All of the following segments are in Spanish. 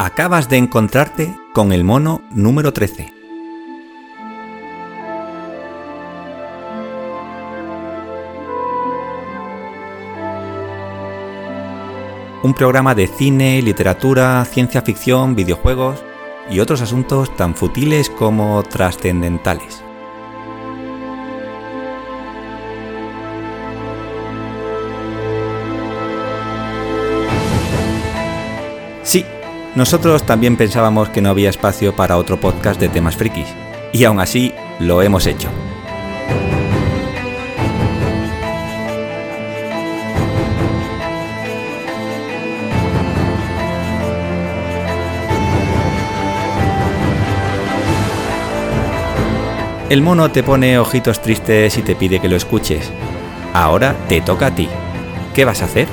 Acabas de encontrarte con el mono número 13. Un programa de cine, literatura, ciencia ficción, videojuegos y otros asuntos tan futiles como trascendentales. Nosotros también pensábamos que no había espacio para otro podcast de temas frikis, y aún así lo hemos hecho. El mono te pone ojitos tristes y te pide que lo escuches. Ahora te toca a ti. ¿Qué vas a hacer?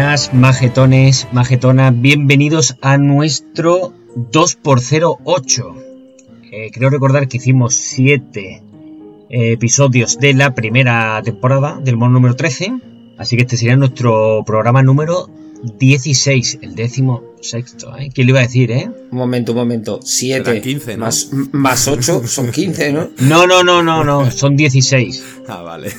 Buenas majetones, majetonas, bienvenidos a nuestro 2x08. Eh, creo recordar que hicimos 7 episodios de la primera temporada del mono número 13, así que este sería nuestro programa número 16, el décimo sexto. ¿eh? ¿Quién le iba a decir, eh? Un momento, un momento. 7 Serán 15, ¿no? más, más 8 son 15, ¿no? No, no, no, no, no, son 16. Ah, vale.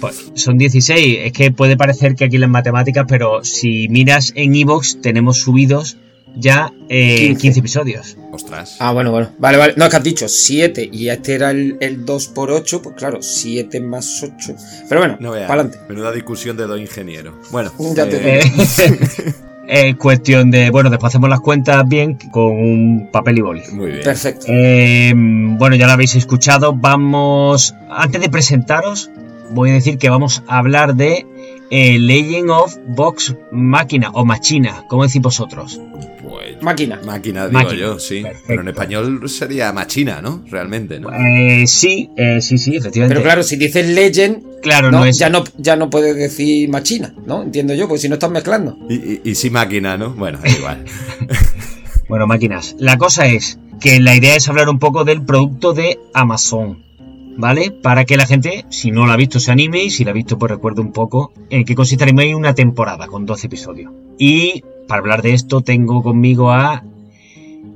Pues, son 16. Es que puede parecer que aquí las matemáticas, pero si miras en Evox tenemos subidos ya eh, 15. 15. episodios. Ostras. Ah, bueno, bueno. Vale, vale. No, es que has dicho 7 y este era el, el 2 por 8, pues claro, 7 más 8. Pero bueno, No para adelante. Menuda discusión de dos ingenieros. Bueno, Ya te eh, Eh, Es cuestión de, bueno, después hacemos las cuentas bien con un papel y boli. muy bien. Perfecto. Eh, bueno, ya lo habéis escuchado. Vamos, antes de presentaros, voy a decir que vamos a hablar de eh, Legend of Vox Máquina o Machina, como decís vosotros. Pues, Máquina. máquina, digo Máquina. yo, sí. Perfecto. Pero en español sería machina, ¿no? Realmente, ¿no? Eh, sí, eh, sí, sí, efectivamente. Pero claro, si dices Legend, Claro, no, no es. ya, no, ya no puedes decir machina, ¿no? Entiendo yo, porque si no estás mezclando. Y, y, y sí máquina, ¿no? Bueno, da igual. Bueno, máquinas. La cosa es que la idea es hablar un poco del producto de Amazon. ¿Vale? Para que la gente, si no lo ha visto, se anime y si lo ha visto, pues recuerde un poco en qué consiste anime una temporada con 12 episodios. Y para hablar de esto, tengo conmigo a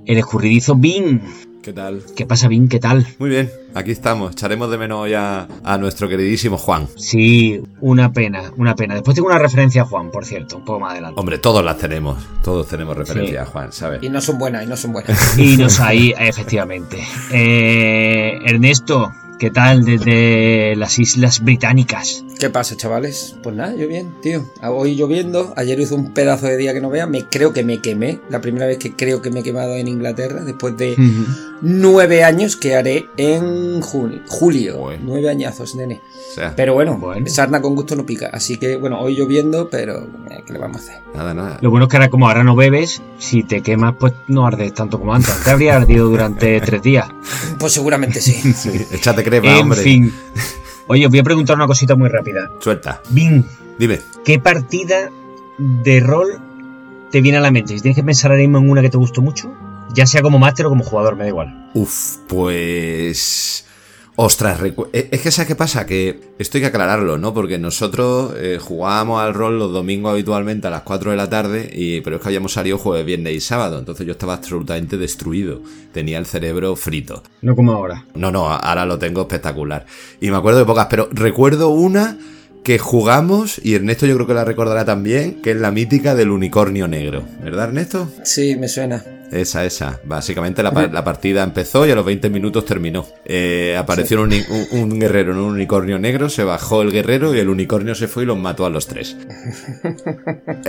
el escurridizo Bin. ¿Qué tal? ¿Qué pasa, Bin? ¿Qué tal? Muy bien, aquí estamos. Echaremos de menos ya a nuestro queridísimo Juan. Sí, una pena, una pena. Después tengo una referencia a Juan, por cierto, un poco más adelante. Hombre, todos las tenemos. Todos tenemos referencia Sí. a Juan, ¿sabes? Y no son buenas, y no son buenas. Y nos ahí, efectivamente. Eh, Ernesto, ¿qué tal desde las Islas Británicas? ¿Qué pasa, chavales? Pues nada, yo bien, tío. Hoy lloviendo, ayer hizo un pedazo de día que no vea, me creo que me quemé. La primera vez que creo que me he quemado en Inglaterra, después de nueve años que haré en junio, julio. Nueve añazos, nene. O sea, Pero bueno, Bueno. sarna con gusto no pica. Así que, bueno, hoy lloviendo, pero eh, ¿qué le vamos a hacer? nada, nada. Lo bueno es que ahora, como ahora no bebes, si te quemas, pues no ardes tanto como antes. Te habría ardido durante tres días. Pues seguramente sí. Sí, échate crema, en hombre. fin. Oye, os voy a preguntar una cosita muy rápida. Suelta. Bin, Dime. ¿qué partida de rol te viene a la mente? Si tienes que pensar ahora mismo en una que te gustó mucho, ya sea como máster o como jugador, me da igual. Uf, pues... Ostras, eh, es que ¿sabes qué pasa? Que esto hay que aclararlo, ¿no? Porque nosotros eh, jugábamos al rol los domingos habitualmente a las 4 de la tarde, y, pero es que habíamos salido jueves, viernes y sábado, entonces yo estaba absolutamente destruido, tenía el cerebro frito. No como ahora. No, no, ahora lo tengo espectacular. Y me acuerdo de pocas, pero recuerdo una que jugamos, y Ernesto yo creo que la recordará también, que es la mítica del unicornio negro. ¿Verdad, Ernesto? Sí, me suena. Esa, esa. Básicamente la, la partida empezó y a los 20 minutos terminó. Eh, apareció un, un- un guerrero en un unicornio negro, se bajó el guerrero y el unicornio se fue y los mató a los tres.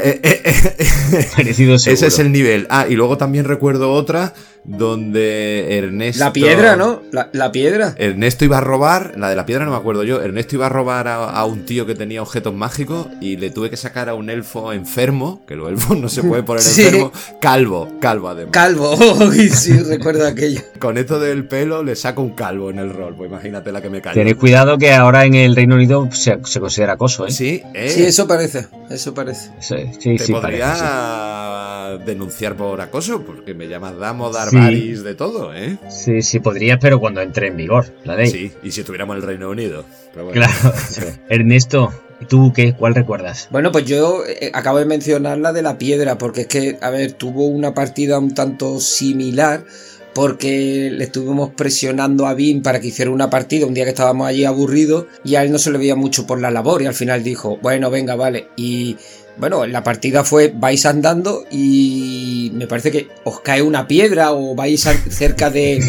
Eh, eh, eh, ese es el nivel. Ah, y luego también recuerdo otra donde Ernesto... La piedra, ¿no? La, la piedra. Ernesto iba a robar, la de la piedra no me acuerdo yo, Ernesto iba a robar a, a un tío que tenía objetos mágicos y le tuve que sacar a un elfo enfermo, que los elfos no se pueden poner Sí. enfermo, calvo, calvo además. Calvo. Uy, sí, recuerdo aquello. Con esto del pelo le saco un calvo en el rol, pues imagínate la que me cae. Tened cuidado que ahora en el Reino Unido se, se considera acoso, ¿eh? Sí, eh, Sí, eso parece. Eso parece. Sí, sí, te sí, podría parece, sí. a denunciar por acoso, porque me llamas Damo, Darvaris, de todo, ¿eh? Sí, sí, podrías, pero cuando entre en vigor la ley. Sí, y si tuviéramos el Reino Unido. Claro. Ernesto, ¿y tú qué? ¿Cuál recuerdas? Bueno, pues yo eh, acabo de mencionar la de la piedra, porque es que, a ver, tuvo una partida un tanto similar porque le estuvimos presionando a Vin para que hiciera una partida un día que estábamos allí aburridos y a él no se le veía mucho por la labor y al final dijo, bueno, venga, vale. Y bueno, la partida fue vais andando y me parece que os cae una piedra o vais cerca de,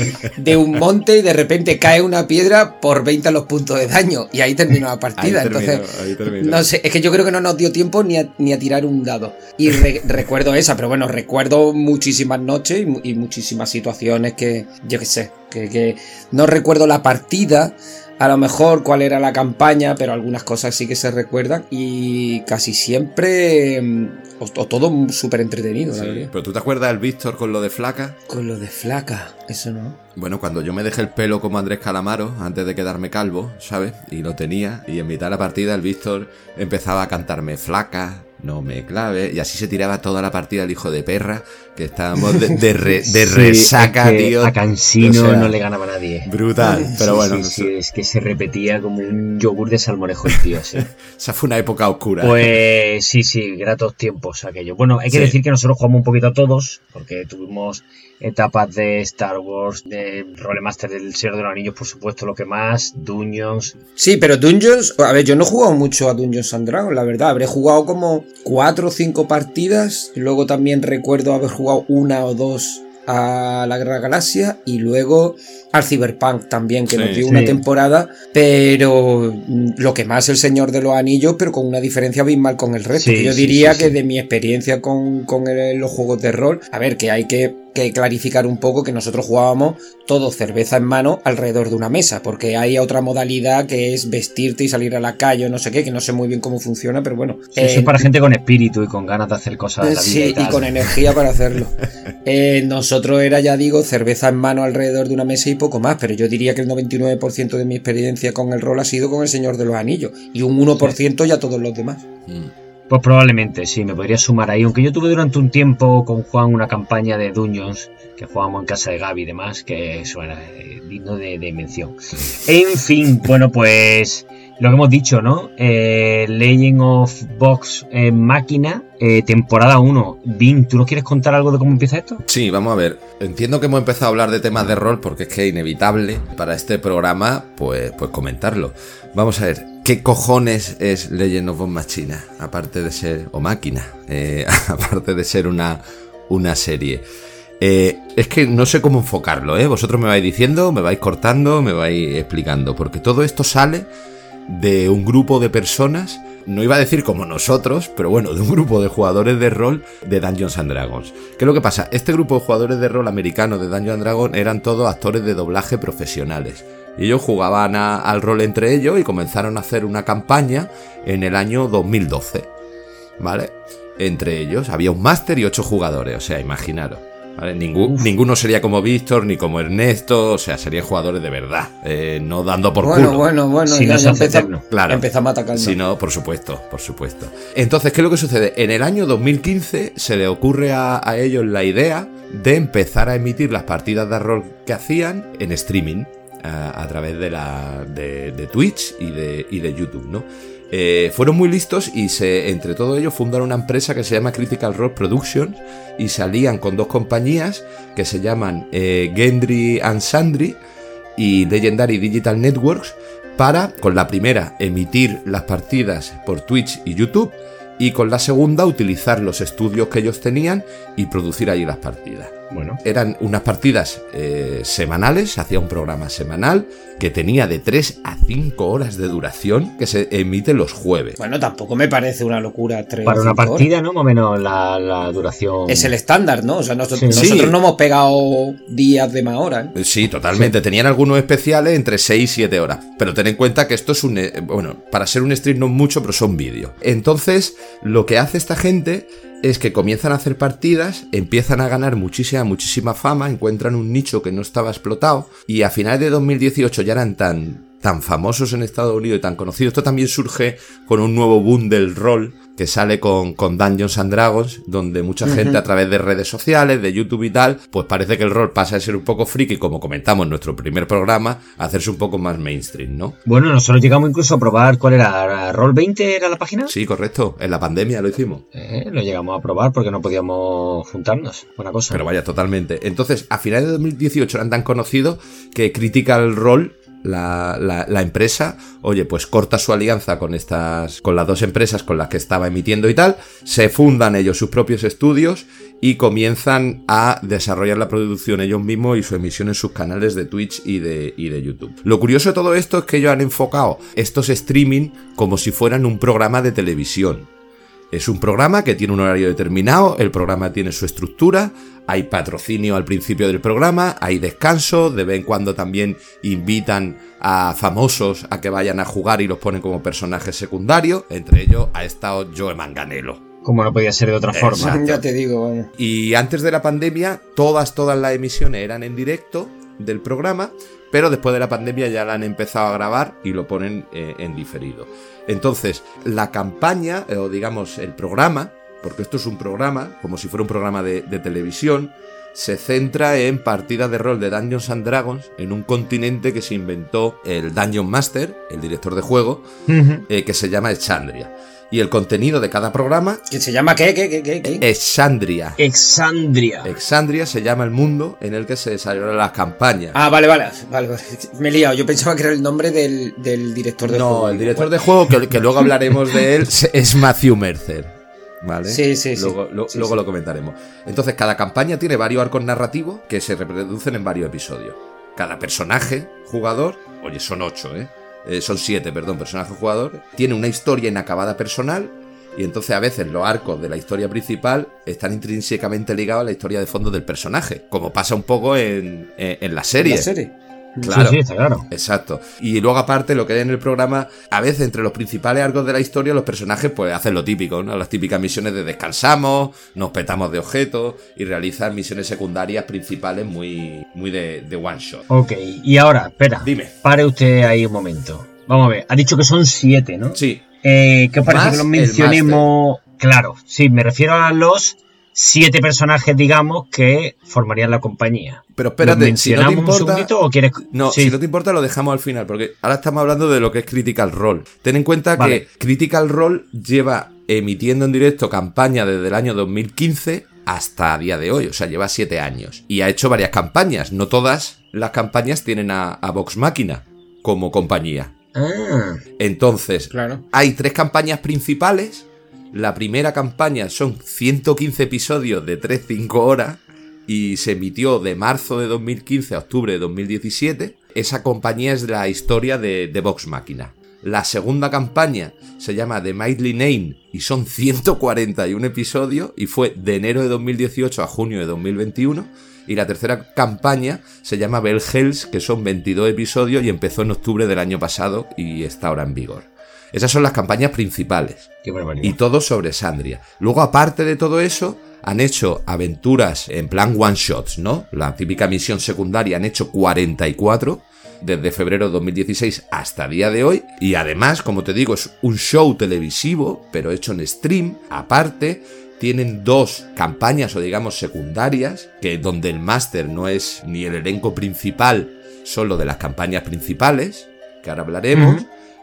un monte y de repente cae una piedra por 20 los puntos de daño y ahí terminó la partida. Entonces, no sé, es que yo creo que no nos dio tiempo ni a, ni a tirar un dado. Y recuerdo esa, pero bueno, recuerdo muchísimas noches y, muchísimas situaciones que, yo qué sé, que, que no recuerdo la partida a lo mejor cuál era la campaña, pero algunas cosas sí que se recuerdan y casi siempre mm, o, todo súper entretenido, Pero tú te acuerdas del Víctor con lo de flaca? Con lo de flaca, eso no. Bueno, cuando yo me dejé el pelo como Andrés Calamaro, antes de quedarme calvo, ¿sabes? Y lo tenía, y en mitad de la partida el Víctor empezaba a cantarme flaca, no me clave. Y así se tiraba toda la partida el hijo de perra, que estábamos de, resaca, tío. A Cansino no le ganaba a nadie. Brutal, pero bueno. Sí, es que se repetía como un yogur de salmorejo el tío, Esa fue una época oscura. Pues sí, sí, gratos tiempos aquello. Bueno, hay que decir que nosotros jugamos un poquito a todos, porque tuvimos etapas de Star Wars, de Rolemaster del Señor de los Anillos, por supuesto, lo que más, Dungeons. Sí, pero Dungeons, a ver, yo no he jugado mucho a Dungeons and Dragons, la verdad, habré jugado como cuatro o cinco partidas, luego también recuerdo haber jugado una o dos a la Guerra Galaxia y luego al Cyberpunk también, que nos dio una temporada, pero lo que más el Señor de los Anillos, pero con una diferencia abismal con el resto. yo diría que de mi experiencia con, con los juegos de rol, a ver, que hay que que clarificar un poco que nosotros jugábamos todo cerveza en mano alrededor de una mesa, porque hay otra modalidad que es vestirte y salir a la calle o no sé qué, que no sé muy bien cómo funciona, pero bueno. eso es para gente con espíritu y con ganas de hacer cosas de la vida. Sí, y, con energía para hacerlo. Eh, nosotros era, ya digo, cerveza en mano alrededor de una mesa y poco más, pero yo diría que el 99% de mi experiencia con el rol ha sido con el Señor de los Anillos y un 1% ya todos los demás. Mm. Pues probablemente, sí, me podría sumar ahí. Aunque yo tuve durante un tiempo con Juan una campaña de Dungeons, que jugábamos en casa de Gaby y demás, que eso era eh, digno de, mención. En fin, bueno, pues lo que hemos dicho, ¿no? Eh, Legend of Box eh, Máquina, temporada 1. Vin, ¿tú nos quieres contar algo de cómo empieza esto? Sí, vamos a ver. Entiendo que hemos empezado a hablar de temas de rol porque es que es inevitable para este programa, pues, pues comentarlo. Vamos a ver, ¿qué cojones es Legend of Bomb Machina? Aparte de ser, o máquina, eh, aparte de ser una, una serie. Eh, es que no sé cómo enfocarlo, ¿eh? Vosotros me vais diciendo, me vais cortando, me vais explicando, porque todo esto sale de un grupo de personas, no iba a decir como nosotros, pero bueno, de un grupo de jugadores de rol de Dungeons and Dragons. ¿Qué es lo que pasa? Este grupo de jugadores de rol americanos de Dungeons and Dragons eran todos actores de doblaje profesionales. Ellos jugaban al rol entre ellos y comenzaron a hacer una campaña en el año 2012. ¿Vale? Entre ellos había un máster y ocho jugadores, o sea, imaginaros. Ninguno sería como Víctor ni como Ernesto, o sea, serían jugadores de verdad, eh, no dando por bueno, Bueno, bueno, si no empezamos, claro, empezamos a atacar. Si no, por supuesto, por supuesto. Entonces, ¿qué es lo que sucede? En el año 2015 se le ocurre a, a ellos la idea de empezar a emitir las partidas de rol que hacían en streaming a, través de, la, de, Twitch y de, y de YouTube, ¿no? Eh, fueron muy listos y se, entre todos ellos fundaron una empresa que se llama Critical Role Productions y salían con dos compañías que se llaman eh, Gendry and Sandry y Legendary Digital Networks para, con la primera, emitir las partidas por Twitch y YouTube y con la segunda utilizar los estudios que ellos tenían y producir allí las partidas. Bueno, eran unas partidas eh, semanales, hacía un programa semanal que tenía de 3 a 5 horas de duración que se emite los jueves. Bueno, tampoco me parece una locura. 3 Para una partida, ¿no? Más o menos la, duración. Es el estándar, ¿no? O sea, nosotros, no hemos pegado días de más horas. ¿eh? Sí, totalmente. Tenían algunos especiales entre 6 y 7 horas. Pero ten en cuenta que esto es un. Eh, bueno, para ser un stream no mucho, pero son vídeos. Entonces, lo que hace esta gente es que comienzan a hacer partidas, empiezan a ganar muchísima, muchísima fama, encuentran un nicho que no estaba explotado y a finales de 2018 ya eran tan, tan famosos en Estados Unidos y tan conocidos. Esto también surge con un nuevo boom del rol que sale con, con Dungeons and Dragons, donde mucha gente a través de redes sociales, de YouTube y tal, pues parece que el rol pasa de ser un poco friki, como comentamos en nuestro primer programa, a hacerse un poco más mainstream, ¿no? Bueno, nosotros llegamos incluso a probar cuál era, ¿Roll 20 era la página? Sí, correcto, en la pandemia lo hicimos. Eh, lo llegamos a probar porque no podíamos juntarnos, buena cosa. Pero vaya, totalmente. Entonces, a finales de 2018 eran tan conocidos que Critical Role la, empresa, oye, pues corta su alianza con estas, con las dos empresas con las que estaba emitiendo y tal, se fundan ellos sus propios estudios y comienzan a desarrollar la producción ellos mismos y su emisión en sus canales de Twitch y de, y de YouTube. Lo curioso de todo esto es que ellos han enfocado estos streaming como si fueran un programa de televisión. Es un programa que tiene un horario determinado, el programa tiene su estructura, hay patrocinio al principio del programa, hay descanso, de vez en cuando también invitan a famosos a que vayan a jugar y los ponen como personajes secundarios, entre ellos ha estado Joe Manganelo. Como no podía ser de otra forma. Ya te digo. Y antes de la pandemia, todas, todas las emisiones eran en directo del programa, pero después de la pandemia ya la han empezado a grabar y lo ponen eh, en diferido. Entonces, la campaña, o digamos el programa, porque esto es un programa, como si fuera un programa de, televisión, se centra en partidas de rol de Dungeons and Dragons en un continente que se inventó el Dungeon Master, el director de juego, eh, que se llama Exandria y el contenido de cada programa. ¿Que se llama qué? ¿Qué? ¿Qué? ¿Qué? Exandria. Exandria. Exandria se llama el mundo en el que se desarrollan las campañas. Ah, vale, vale, vale, Me he liado. Yo pensaba que era el nombre del, director de juego. No, el director de juego, que, luego hablaremos de él, es Matthew Mercer. ¿Vale? Sí, sí, sí. Luego, luego lo comentaremos. Entonces, cada campaña tiene varios arcos narrativos que se reproducen en varios episodios. Cada personaje, jugador, oye, son ocho, ¿eh? Eh, son siete, perdón, personajes jugadores, tiene una historia inacabada personal y entonces a veces los arcos de la historia principal están intrínsecamente ligados a la historia de fondo del personaje, como pasa un poco en, en, la serie. La serie. Claro, sí, claro. Exacto. Y luego aparte lo que hay en el programa, a veces entre los principales arcos de la historia, los personajes pues hacen lo típico, ¿no? Las típicas misiones de descansamos, nos petamos de objetos y realizan misiones secundarias principales muy, muy de, one shot. Ok, y ahora, espera. Dime. Pare usted ahí un momento. Vamos a ver, ha dicho que son siete, ¿no? Sí. Eh, ¿Qué os parece que los mencionemos? Claro, sí, me refiero a los siete personajes, digamos, que formarían la compañía. Pero espérate, si no te importa. o quieres... No, si no te importa, lo dejamos al final, porque ahora estamos hablando de lo que es Critical Role. Ten en cuenta que Critical Role lleva emitiendo en directo campaña desde el año 2015 hasta a día de hoy, o sea, lleva siete años. Y ha hecho varias campañas, no todas las campañas tienen a, Vox Máquina como compañía. Ah. Entonces, hay tres campañas principales la primera campaña son 115 episodios de 3-5 horas y se emitió de marzo de 2015 a octubre de 2017. Esa compañía es la historia de, de Vox Máquina. La segunda campaña se llama The Mighty Name y son 141 episodios y fue de enero de 2018 a junio de 2021. Y la tercera campaña se llama Bell Hells, que son 22 episodios y empezó en octubre del año pasado y está ahora en vigor. Esas son las campañas principales. y todo sobre Sandria. Luego, aparte de todo eso, han hecho aventuras en plan one shots, ¿no? La típica misión secundaria han hecho 44 desde febrero de 2016 hasta día de hoy. Y además, como te digo, es un show televisivo, pero hecho en stream. Aparte, tienen dos campañas o digamos secundarias, que donde el máster no es ni el elenco principal, solo de las campañas principales, que ahora hablaremos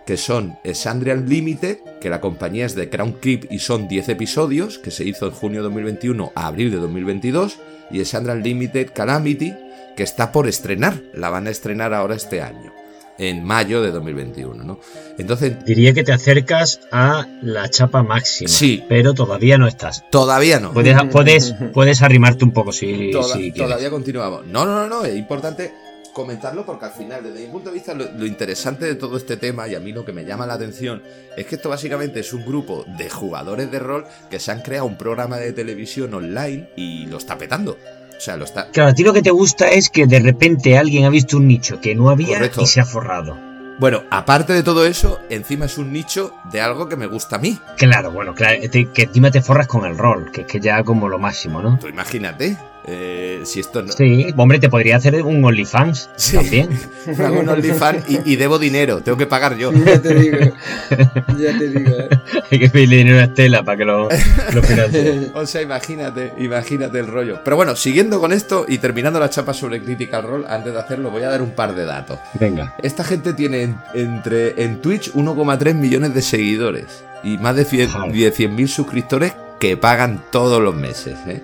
que son Sandria Unlimited, que la compañía es de Crown Clip y son 10 episodios, que se hizo en junio de 2021 a abril de 2022, y Sandra Unlimited Calamity, que está por estrenar, la van a estrenar ahora este año en mayo de 2021, ¿no? Entonces diría que te acercas a la chapa máxima, sí, pero todavía no estás. Todavía no. Puedes, puedes, puedes arrimarte un poco si, si Todavía continuamos. No, no, no, no, es importante comentarlo porque al final, desde mi punto de vista, lo, interesante de todo este tema y a mí lo que me llama la atención es que esto básicamente es un grupo de jugadores de rol que se han creado un programa de televisión online y lo está petando. O sea, lo está. Claro, a ti lo que te gusta es que de repente alguien ha visto un nicho que no había y se ha forrado. Bueno, aparte de todo eso, encima es un nicho de algo que me gusta a mí. Claro, bueno, claro, que encima te forras con el rol, que es que ya como lo máximo, ¿no? Tú imagínate, Eh, si esto no... Sí, hombre, te podría hacer un OnlyFans Sí. también. Hago un OnlyFans y, y debo dinero, tengo que pagar yo. Ya te digo. Ya te digo. ¿eh? Hay que pedirle dinero a Estela para que lo, lo financie. O sea, imagínate, imagínate el rollo. Pero bueno, siguiendo con esto y terminando la chapa sobre Critical Role, antes de hacerlo voy a dar un par de datos. Venga. Esta gente tiene en- entre en Twitch 1,3 millones de seguidores y más de 100 Joder. de 100.000 suscriptores que pagan todos los meses. ¿eh?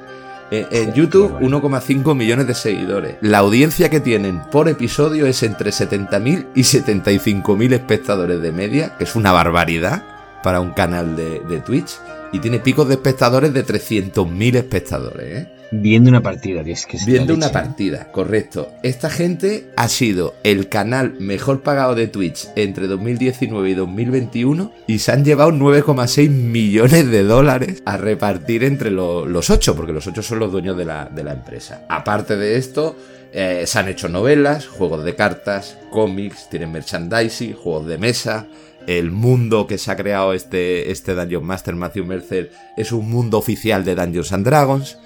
En, en YouTube qué barbaridad. 1,5 millones de seguidores. La audiencia que tienen por episodio es entre 70.000 y 75.000 espectadores de media, que es una barbaridad para un canal de, de Twitch. Y tiene picos de espectadores de 300.000 espectadores. ¿eh? Viendo una partida, tío, es que es Viendo una leche. partida, correcto. Esta gente ha sido el canal mejor pagado de Twitch entre 2019 y 2021 y se han llevado 9,6 millones de dólares a repartir entre lo- los ocho, porque los ocho son los dueños de la, de la empresa. Aparte de esto, eh, se han hecho novelas, juegos de cartas, cómics, tienen merchandising, juegos de mesa. El mundo que se ha creado este, este Dungeon Master Matthew Mercer es un mundo oficial de Dungeons and Dragons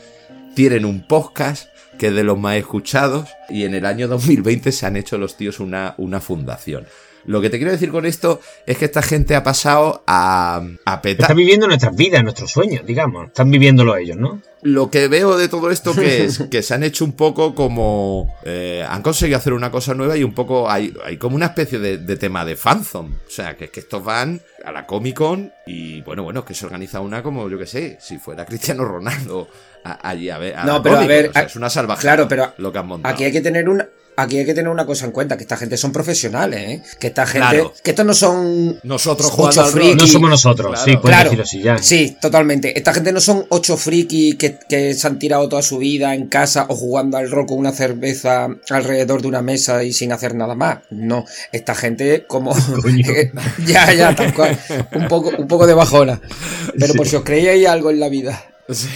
tienen un podcast que es de los más escuchados y en el año 2020 se han hecho los tíos una, una fundación. Lo que te quiero decir con esto es que esta gente ha pasado a, a petar. viviendo nuestras vidas, nuestros sueños, digamos. Están viviéndolo ellos, ¿no? Lo que veo de todo esto que es que se han hecho un poco como... eh, han conseguido hacer una cosa nueva y un poco hay, hay como una especie de, de tema de fanzone. O sea, que es que estos van a la Comic Con y bueno, bueno, que se organiza una como, yo que sé, si fuera Cristiano Ronaldo a- allí a ver... a No, pero a ver, O sea, a- es una salvajada claro, pero lo que han montado. Aquí hay que tener una. Aquí hay que tener una cosa en cuenta, que esta gente son profesionales, ¿eh? Que esta gente. Claro. Que estos no son. Nosotros Ocho jugando al frikis. rol. No somos nosotros, Claro. sí, puedes Claro, decirlo así ya. sí, totalmente. Esta gente no son ocho frikis que, que se han tirado toda su vida en casa o jugando al rol con una cerveza alrededor de una mesa y sin hacer nada más. No, esta gente como... Coño. ya, ya, tal cual. Un poco, un poco de bajona. Pero por si os creíais algo en la vida. Sí.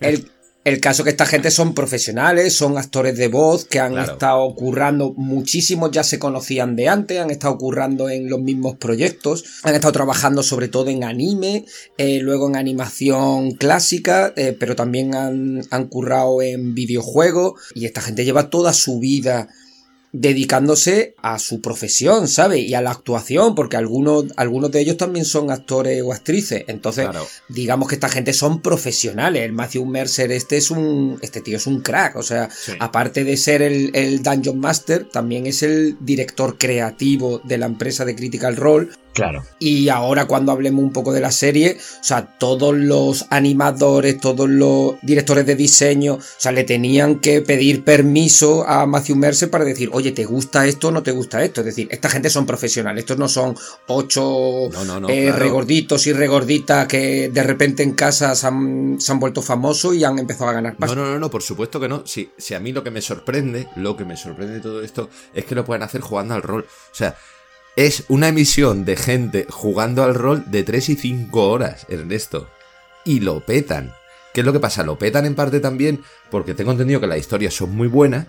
El, el caso que esta gente son profesionales, son actores de voz que han Claro. estado currando, muchísimos ya se conocían de antes, han estado currando en los mismos proyectos, han estado trabajando sobre todo en anime, eh, luego en animación clásica, eh, pero también han, han currado en videojuegos y esta gente lleva toda su vida dedicándose a su profesión, ¿sabes? Y a la actuación, porque algunos, algunos de ellos también son actores o actrices. Entonces, Claro. digamos que esta gente son profesionales. El Matthew Mercer, este es un. Este tío es un crack. O sea, Sí. aparte de ser el, el Dungeon Master, también es el director creativo de la empresa de Critical Role. Claro. Y ahora cuando hablemos un poco de la serie, o sea, todos los animadores, todos los directores de diseño, o sea, le tenían que pedir permiso a Matthew Mercer para decir, oye, ¿te gusta esto o no te gusta esto? Es decir, esta gente son profesionales, estos no son ocho No, no, no, eh, claro. regorditos y regorditas que de repente en casa se han, se han vuelto famosos y han empezado a ganar No, pasta. no, no, no, por supuesto que no. Si, si a mí lo que me sorprende, lo que me sorprende de todo esto, es que lo pueden hacer jugando al rol. O sea, es una emisión de gente jugando al rol de 3 y 5 horas, Ernesto. Y lo petan. ¿Qué es lo que pasa? Lo petan en parte también porque tengo entendido que las historias son muy buenas,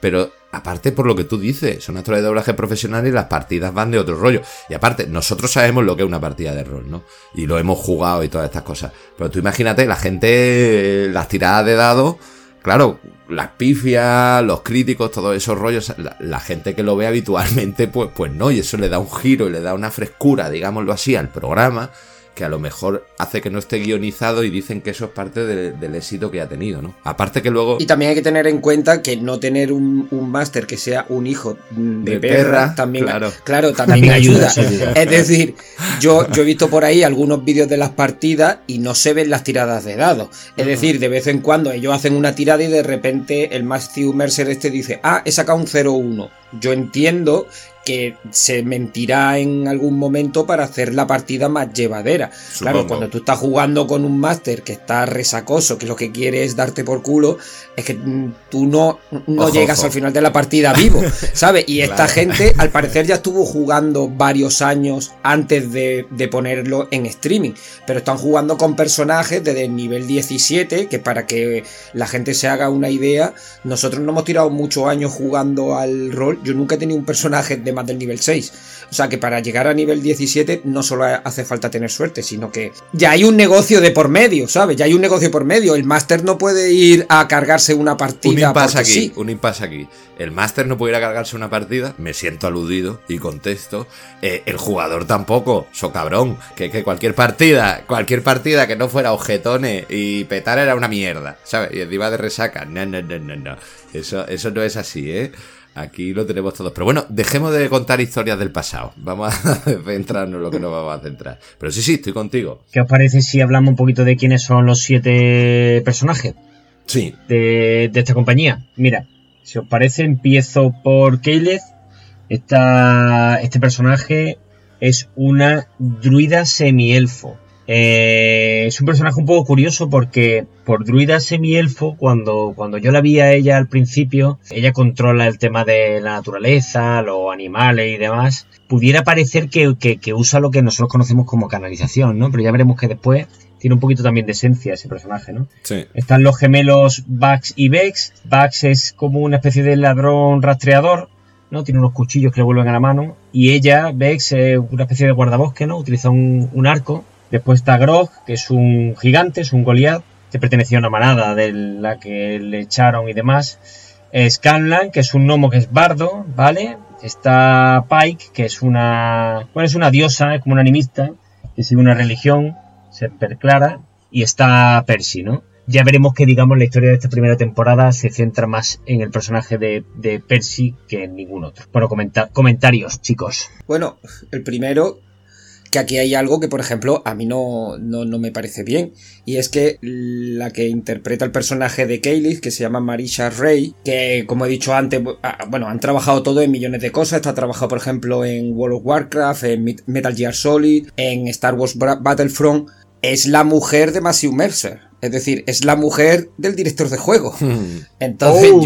pero aparte por lo que tú dices, son actores de doblaje profesionales y las partidas van de otro rollo. Y aparte, nosotros sabemos lo que es una partida de rol, ¿no? Y lo hemos jugado y todas estas cosas. Pero tú imagínate, la gente, las tiradas de dados, claro, las pifias, los críticos, todos esos rollos, la, gente que lo ve habitualmente, pues, pues no, y eso le da un giro y le da una frescura, digámoslo así, al programa que a lo mejor hace que no esté guionizado y dicen que eso es parte de- del éxito que ha tenido, ¿no? Aparte que luego... Y también hay que tener en cuenta que no tener un, un máster que sea un hijo de, De perra, perra, también, claro. claro, también, También ayuda. ayuda, sí, ayuda. Es decir, yo, yo he visto por ahí algunos vídeos de las partidas y no se ven las tiradas de dados. Es decir, de vez en cuando ellos hacen una tirada y de repente el Matthew Mercer este dice, ah, he sacado un 0-1. Yo entiendo que se mentirá en algún momento para hacer la partida más llevadera. Claro, cuando tú estás jugando con un máster que está resacoso, que lo que quiere es darte por culo, es que mm, tú no, no Ojo, llegas ojo. al final de la partida vivo, ¿sabes? Y esta Claro. gente, al parecer, ya estuvo jugando varios años antes de, de ponerlo en streaming, pero están jugando con personajes desde el nivel 17, que para que la gente se haga una idea, nosotros no hemos tirado muchos años jugando al rol, yo nunca he tenido un personaje de más del nivel 6. O sea que para llegar a nivel 17 no solo hace falta tener suerte, sino que ya hay un negocio de por medio, ¿sabes? Ya hay un negocio por medio. El máster no puede ir a cargarse una partida. Un impasse aquí, un impasse aquí. El máster no puede ir a cargarse una partida, me siento aludido y contesto. Eh, el jugador tampoco, so cabrón. Que, que cualquier partida, cualquier partida que no fuera ojetones y petar era una mierda, ¿sabes? Y encima de resaca. No, no, no, no, no. Eso, eso no es así, ¿eh? Aquí lo tenemos todos. Pero bueno, dejemos de contar historias del pasado. Vamos a centrarnos en lo que nos vamos a centrar. Pero sí, sí, estoy contigo. ¿Qué os parece si hablamos un poquito de quiénes son los siete personajes? Sí. De, esta compañía. Mira, si os parece, empiezo por Keyleth. este personaje es una druida semielfo. Eh, es un personaje un poco curioso porque por druida semielfo, cuando, cuando yo la vi a ella al principio, ella controla el tema de la naturaleza, los animales y demás. Pudiera parecer que, usa lo que nosotros conocemos como canalización, ¿no? Pero ya veremos que después tiene un poquito también de esencia ese personaje, ¿no? Sí. Están los gemelos Bax y Vex. Bax es como una especie de ladrón rastreador, ¿no? Tiene unos cuchillos que le vuelven a la mano. Y ella, Vex, es una especie de guardabosque, ¿no? Utiliza un, un arco Después está Grog, que es un gigante, es un Goliath, que pertenecía a una manada de la que le echaron y demás. Scanlan, que es un gnomo que es bardo, ¿vale? Está Pike, que es una. Bueno, es una diosa, es como una animista, que sigue una religión, se perclara. Y está Percy, ¿no? Ya veremos que, digamos, la historia de esta primera temporada se centra más en el personaje de, Percy que en ningún otro. Bueno, comentarios, chicos. Bueno, el primero, que aquí hay algo que, por ejemplo, a mí no, no, me parece bien. Y es que la que interpreta el personaje de Kaylee, que se llama Marisha Ray, que como he dicho antes, ah, bueno, han trabajado todo en millones de cosas. Está trabajado, por ejemplo, en World of Warcraft, en Metal Gear Solid, en Star Wars Battlefront. Es la mujer de Matthew Mercer. Es decir, es la mujer del director de juego. Hmm. Entonces, oh,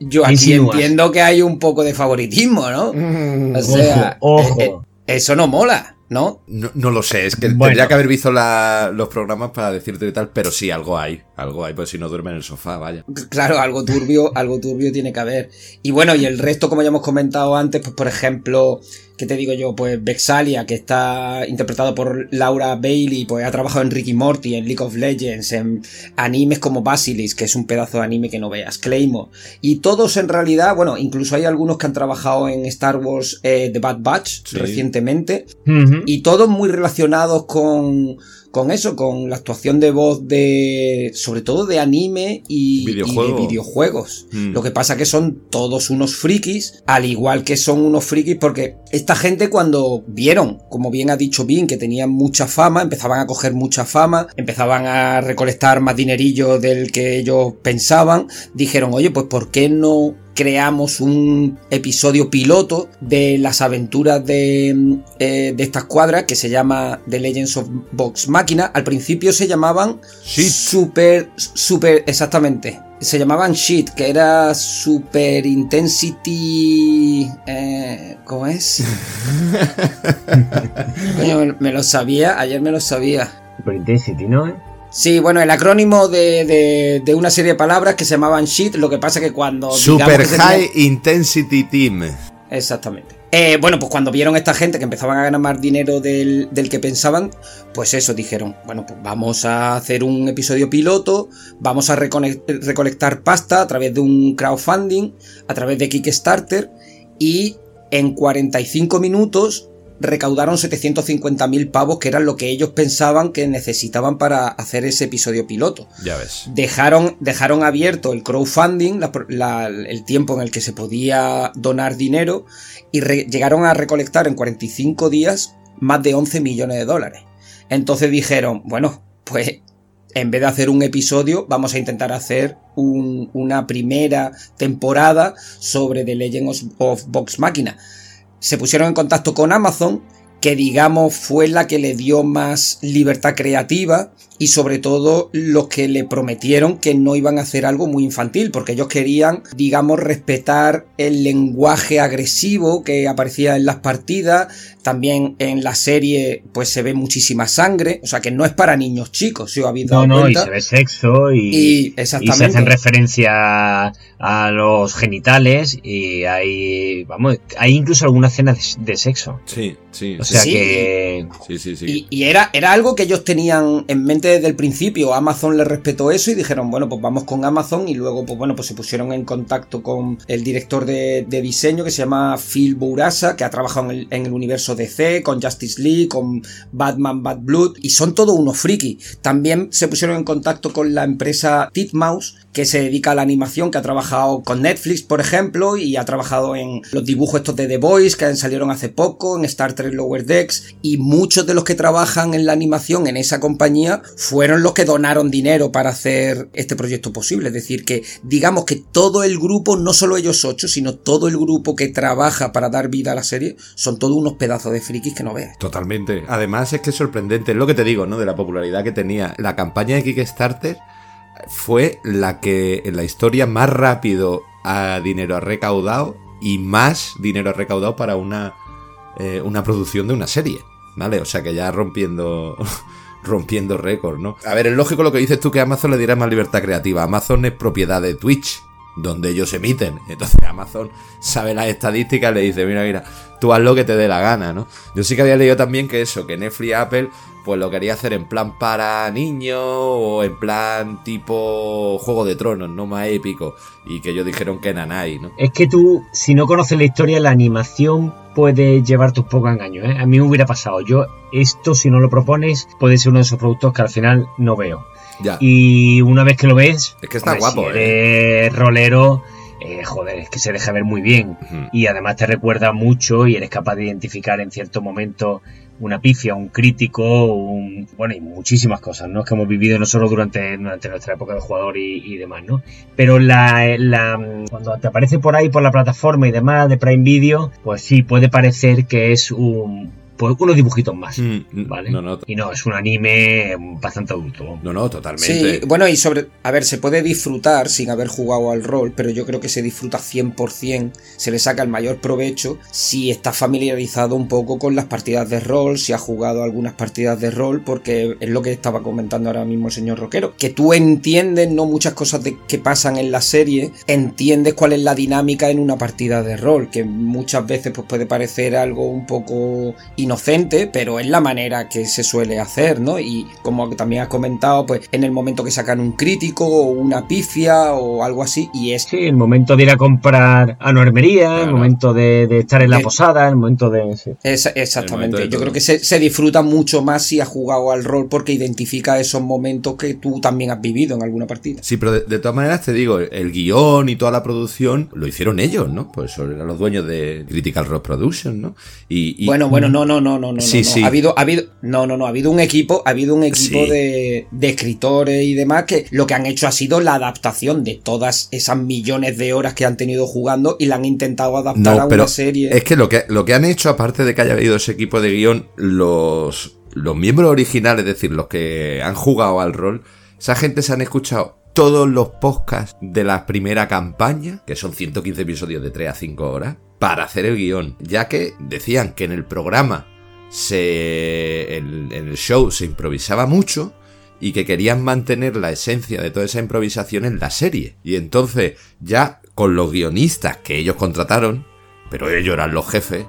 yo, aquí entiendo que hay un poco de favoritismo, ¿no? Hmm. O sea, eh, eh, eso no mola. ¿No? ¿no? lo sé, es que tendría que haber visto los programas para decirte y tal, pero sí, algo hay, algo hay, pues si no duerme en el sofá, vaya. Claro, algo turbio, algo turbio tiene que haber. Y bueno, y el resto, como ya hemos comentado antes, pues por ejemplo, ¿qué te digo yo? Pues Vexalia, que está interpretado por Laura Bailey, pues ha trabajado en Ricky Morty, en League of Legends, en animes como Basilis, que es un pedazo de anime que no veas, Claymore. Y todos en realidad, bueno, incluso hay algunos que han trabajado en Star Wars eh, The Bad Batch recientemente. Y todos muy relacionados con con eso, con la actuación de voz de, sobre todo de anime y, de videojuegos. Mm. Lo que pasa que son todos unos frikis, al igual que son unos frikis porque esta gente cuando vieron, como bien ha dicho Bin, que tenían mucha fama, empezaban a coger mucha fama, empezaban a recolectar más dinerillo del que ellos pensaban, dijeron, oye, pues ¿por qué no creamos un episodio piloto de las aventuras de, eh, de estas cuadras que se llama The Legends of Box Máquina. Al principio se llamaban Super, Super, exactamente. Se llamaban Shit, que era Super Intensity. Eh, ¿Cómo es? me, lo sabía, ayer me lo sabía. Super Intensity, ¿no? Sí, bueno, el acrónimo de, de, una serie de palabras que se llamaban SHIT, lo que pasa que cuando... Super High Intensity Team. Exactamente. Eh, bueno, pues cuando vieron esta gente que empezaban a ganar más dinero del, del, que pensaban, pues eso, dijeron, bueno, pues vamos a hacer un episodio piloto, vamos a recolectar pasta a través de un crowdfunding, a través de Kickstarter, y en 45 minutos recaudaron 750.000 pavos, que eran lo que ellos pensaban que necesitaban para hacer ese episodio piloto. Ya ves. Dejaron, dejaron abierto el crowdfunding, el tiempo en el que se podía donar dinero, y llegaron a recolectar en 45 días más de 11 millones de dólares. Entonces dijeron, bueno, pues en vez de hacer un episodio, vamos a intentar hacer una primera temporada sobre The Legend of Box Machina se pusieron en contacto con Amazon que digamos fue la que le dio más libertad creativa y sobre todo los que le prometieron que no iban a hacer algo muy infantil, porque ellos querían, digamos, respetar el lenguaje agresivo que aparecía en las partidas, también en la serie pues se ve muchísima sangre, o sea que no es para niños chicos, si os habéis dado no, no, y se ve sexo y, y, se hacen referencia a los genitales y hay, vamos, hay incluso alguna escena de, sexo. Sí, sí. O sea que... Sí, sí, sí. Y, y, era, era algo que ellos tenían en mente desde el principio. Amazon le respetó eso y dijeron, bueno, pues vamos con Amazon y luego, pues bueno, pues se pusieron en contacto con el director de, de diseño que se llama Phil Bourassa, que ha trabajado en el, en el universo DC, con Justice League, con Batman Bad Blood y son todos unos friki. También se pusieron en contacto con la empresa Titmouse, que se dedica a la animación, que ha trabajado con Netflix, por ejemplo, y ha trabajado en los dibujos estos de The Boys, que salieron hace poco, en Star Trek Lower Decks, y muchos de los que trabajan en la animación en esa compañía fueron los que donaron dinero para hacer este proyecto posible. Es decir, que digamos que todo el grupo, no solo ellos ocho, sino todo el grupo que trabaja para dar vida a la serie, son todos unos pedazos de frikis que no veas. Totalmente. Además es que es sorprendente, es lo que te digo, ¿no? De la popularidad que tenía. La campaña de Kickstarter fue la que en la historia más rápido a dinero ha recaudado y más dinero ha recaudado para una, eh, una producción de una serie. ¿Vale? O sea que ya rompiendo. rompiendo récord, ¿no? A ver, es lógico lo que dices tú que Amazon le diera más libertad creativa. Amazon es propiedad de Twitch, donde ellos emiten. Entonces Amazon sabe las estadísticas y le dice, mira, mira, tú haz lo que te dé la gana, ¿no? Yo sí que había leído también que eso, que Netflix y Apple pues lo quería hacer en plan para niños o en plan tipo Juego de Tronos, no más épico. Y que ellos dijeron que nanay, ¿no? Es que tú, si no conoces la historia, la animación puede llevar tus pocos engaños, ¿eh? A mí me hubiera pasado. Yo, esto, si no lo propones, puede ser uno de esos productos que al final no veo. Ya. Y una vez que lo ves, es que está guapo, si ¿eh? rolero. Eh, joder, es que se deja ver muy bien. Y además te recuerda mucho y eres capaz de identificar en cierto momento una pifia, un crítico, un, bueno, y muchísimas cosas, ¿no? Que hemos vivido nosotros durante, durante nuestra época de jugador y, demás, ¿no? Pero la, cuando te aparece por ahí, por la plataforma y demás de Prime Video, pues sí, puede parecer que es un, pues unos dibujitos más, Mm, ¿vale? No, no, Y no, es un anime bastante adulto. no, no, totalmente. Sí, bueno, y sobre. A ver, se puede disfrutar sin haber jugado al rol, pero yo creo que se disfruta 100%, se le saca el mayor provecho si está familiarizado un poco con las partidas de rol, si ha jugado algunas partidas de rol, porque es lo que estaba comentando ahora mismo el señor Roquero, que tú entiendes, no muchas cosas de, que pasan en la serie, entiendes cuál es la dinámica en una partida de rol, que muchas veces pues, puede parecer algo un poco inocente, pero es la manera que se suele hacer, ¿no? Y como también has comentado, pues en el momento que sacan un crítico o una pifia o algo así, y es Sí, el momento de ir a comprar a una armería, el momento de, de estar en la posada, el momento de... sí. Es- El momento exactamente. de Yo creo que se, se disfruta mucho más si has jugado al rol porque identifica esos momentos que tú también has vivido en alguna partida. Sí, pero de, de todas maneras te digo, el guion y toda la producción lo hicieron ellos, ¿no? Pues eran los dueños de Critical Role Production, ¿no? Y, y- bueno, bueno, no, no, no, no, no. Sí, no. sí. Ha habido, ha habido, no, no, no, ha habido un equipo, ha habido un equipo Sí. de, de escritores y demás que lo que han hecho ha sido la adaptación de todas esas millones de horas que han tenido jugando y la han intentado adaptar a No, pero una serie. es que lo, que lo que han hecho, aparte de que haya habido ese equipo de guion, los, los miembros originales, es decir, los que han jugado al rol, esa gente se han escuchado todos los podcasts de la primera campaña, que son 115 episodios de 3 a 5 horas, para hacer el guion, ya que decían que en el programa se el- en el show se improvisaba mucho y que querían mantener la esencia de toda esa improvisación en la serie. Y entonces, ya con los guionistas que ellos contrataron, pero ellos eran los jefes,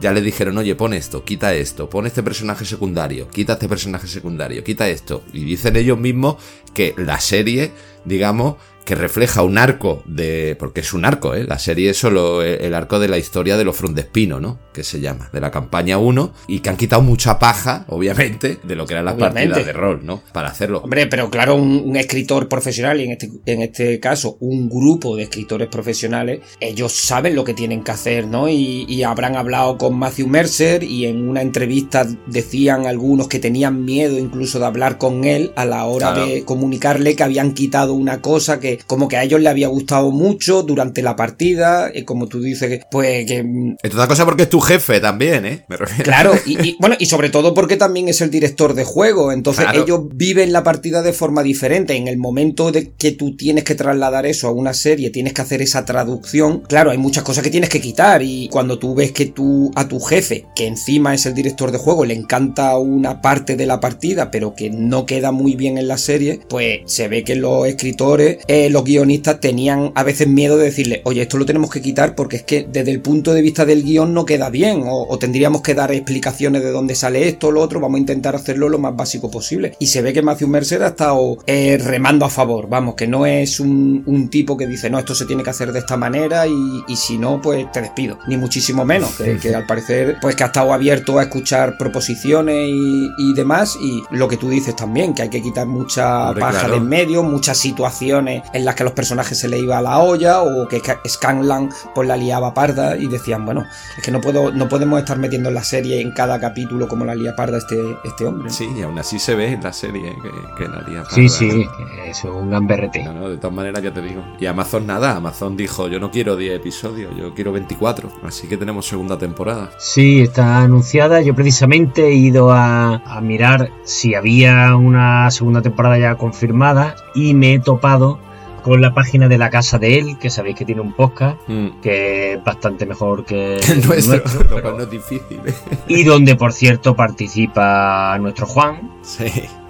ya le dijeron, oye, pon esto, quita esto, pon este personaje secundario, quita este personaje secundario, quita esto. Y dicen ellos mismos que la serie, digamos, que refleja un arco de... porque es un arco, ¿eh? La serie es solo el el arco de la historia de los Frondespino, ¿no? Que se llama, de la campaña 1, y que han quitado mucha paja, obviamente, de lo que eran las Obviamente. partidas de rol, ¿no? Para hacerlo. Hombre, pero claro, un, un escritor profesional, y en este, en este caso un grupo de escritores profesionales, ellos saben lo que tienen que hacer, ¿no? Y, y habrán hablado con Matthew Mercer y en una entrevista decían algunos que tenían miedo incluso de hablar con él a la hora Claro. de comunicarle que habían quitado una cosa que que como que a ellos le había gustado mucho durante la partida, y como tú dices, pues que... Mm, es otra cosa porque es tu jefe también, ¿eh? Me refiero. Claro, y, bueno, y sobre todo porque también es el director de juego, entonces ellos viven la partida de forma diferente. En el momento de que tú tienes que trasladar eso a una serie, tienes que hacer esa traducción, claro, hay muchas cosas que tienes que quitar y cuando tú ves que tú a tu jefe, que encima es el director de juego, le encanta una parte de la partida, pero que no queda muy bien en la serie, pues se ve que los escritores, eh, los guionistas tenían a veces miedo de decirle, oye, esto lo tenemos que quitar porque es que desde el punto de vista del guion no queda bien, o, tendríamos que dar explicaciones de dónde sale esto o lo otro, vamos a intentar hacerlo lo más básico posible. Y se ve que Matthew Mercer ha estado eh, remando a favor, vamos, que no es un, tipo que dice, no, esto se tiene que hacer de esta manera y, si no, pues te despido, ni muchísimo menos, que, al parecer, pues que ha estado abierto a escuchar proposiciones y, demás, y lo que tú dices también, que hay que quitar mucha paja de en medio, muchas situaciones en las que a los personajes se le iba a la olla, o que Scanlan pues la liaba parda y decían, bueno, es que no puedo, no podemos estar metiendo en la serie en cada capítulo como la lía parda este, este hombre. Sí, y aún así se ve en la serie que, la lía parda. Sí, sí, es un gamberrete. No, no, de todas maneras ya te digo. Y Amazon nada, Amazon dijo, yo no quiero 10 episodios, yo quiero 24, así que tenemos segunda temporada. Sí, está anunciada, yo precisamente he ido a, a mirar si había una segunda temporada ya confirmada y me he topado con la página de la casa de él, que sabéis que tiene un podcast, mm. que es bastante mejor que el nuestro, pero... no es difícil. Y donde, por cierto, participa nuestro Juan. Sí.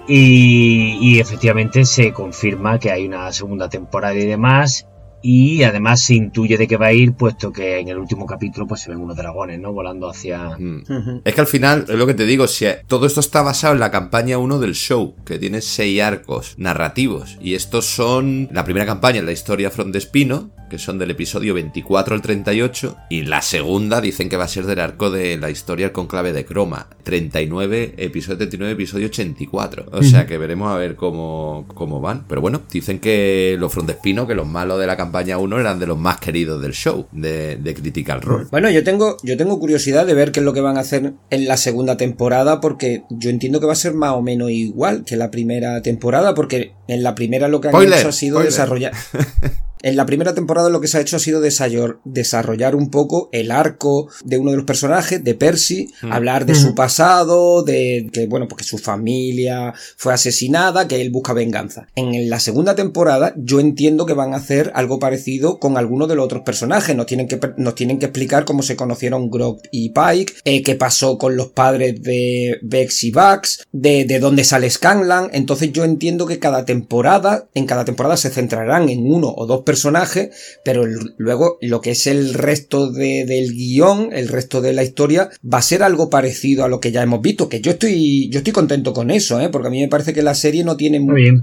Y, y, efectivamente se confirma que hay una segunda temporada y demás y además se intuye de qué va a ir, puesto que en el último capítulo pues se ven unos dragones, ¿no? Volando hacia... Mm. Es que al final, es lo que te digo, si todo esto está basado en la campaña 1 del show, que tiene seis arcos narrativos, y estos son la primera campaña en la historia Front de Espino, que son del episodio 24 al 38, y la segunda dicen que va a ser del arco de la historia con clave de croma, 39, episodio 39, episodio 84. O sea que veremos a ver cómo, cómo van. Pero bueno, dicen que los Front de Espino, que los malos de la campaña campaña 1 eran de los más queridos del show, de, de Critical Role. Bueno, yo tengo, yo tengo curiosidad de ver qué es lo que van a hacer en la segunda temporada, porque yo entiendo que va a ser más o menos igual que la primera temporada, porque en la primera lo que han hecho ha sido desarrollar. En la primera temporada lo que se ha hecho ha sido desarrollar un poco el arco de uno de los personajes, de Percy, mm. hablar de su pasado, de que, bueno, porque su familia fue asesinada, que él busca venganza. En la segunda temporada yo entiendo que van a hacer algo parecido con algunos de los otros personajes. Nos tienen que, nos tienen que explicar cómo se conocieron Grog y Pike, eh, qué pasó con los padres de Vex y Vax, de, de dónde sale Scanlan. Entonces yo entiendo que cada temporada, en cada temporada se centrarán en uno o dos personaje, pero luego lo que es el resto del guion, el resto de la historia, va a ser algo parecido a lo que ya hemos visto, que yo estoy, yo estoy contento con eso, ¿eh? porque a mí me parece que la serie no tiene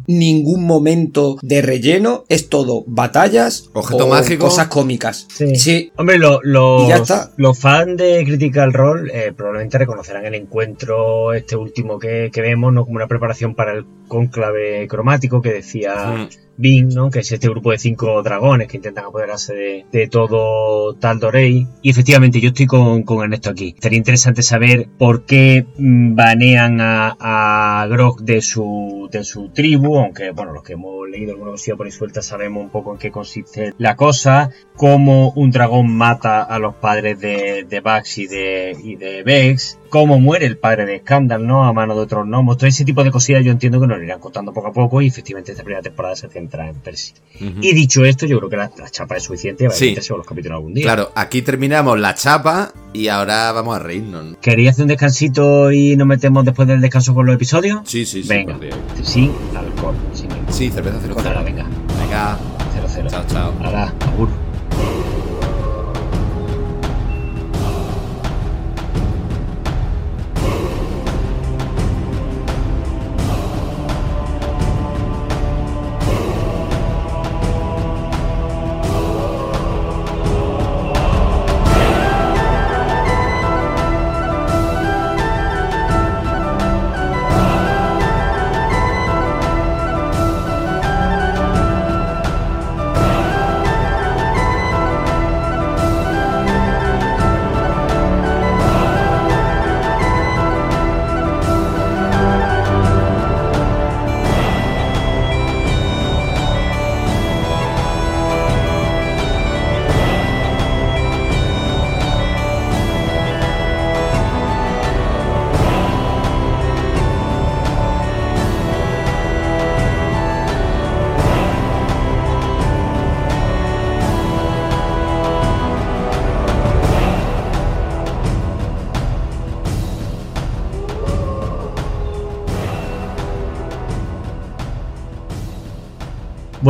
ningún momento de relleno, es todo batallas o cosas cómicas. Sí. Hombre, los, los fans de Critical Role eh, probablemente reconocerán el encuentro este último que, vemos, ¿no? Como una preparación para el conclave cromático que decía... Bing, ¿no? que es este grupo de cinco dragones que intentan apoderarse de, todo Taldorei. Y efectivamente, yo estoy con, con, Ernesto aquí. Sería interesante saber por qué mm, banean a, a Grog de su, de su tribu, aunque, bueno, los que hemos leído alguna cosilla por ahí suelta sabemos un poco en qué consiste la cosa, cómo un dragón mata a los padres de, de Bax y de, y de Vex, cómo muere el padre de Scandal, ¿no? A mano de otros gnomos. Todo ese tipo de cosillas yo entiendo que nos lo irán contando poco a poco y efectivamente esta primera temporada se centra en Percy. Y dicho esto, yo creo que la, chapa es suficiente para sí. los capítulos algún día. Claro, aquí terminamos la chapa y ahora vamos a reírnos. ¿Querías hacer un descansito y nos metemos después del descanso con los episodios? Sí, sí, sí. Venga, sin alcohol. Sin sí, cerveza cero. Pues venga. Venga. Cero, cero. Chao, chao. Ahora,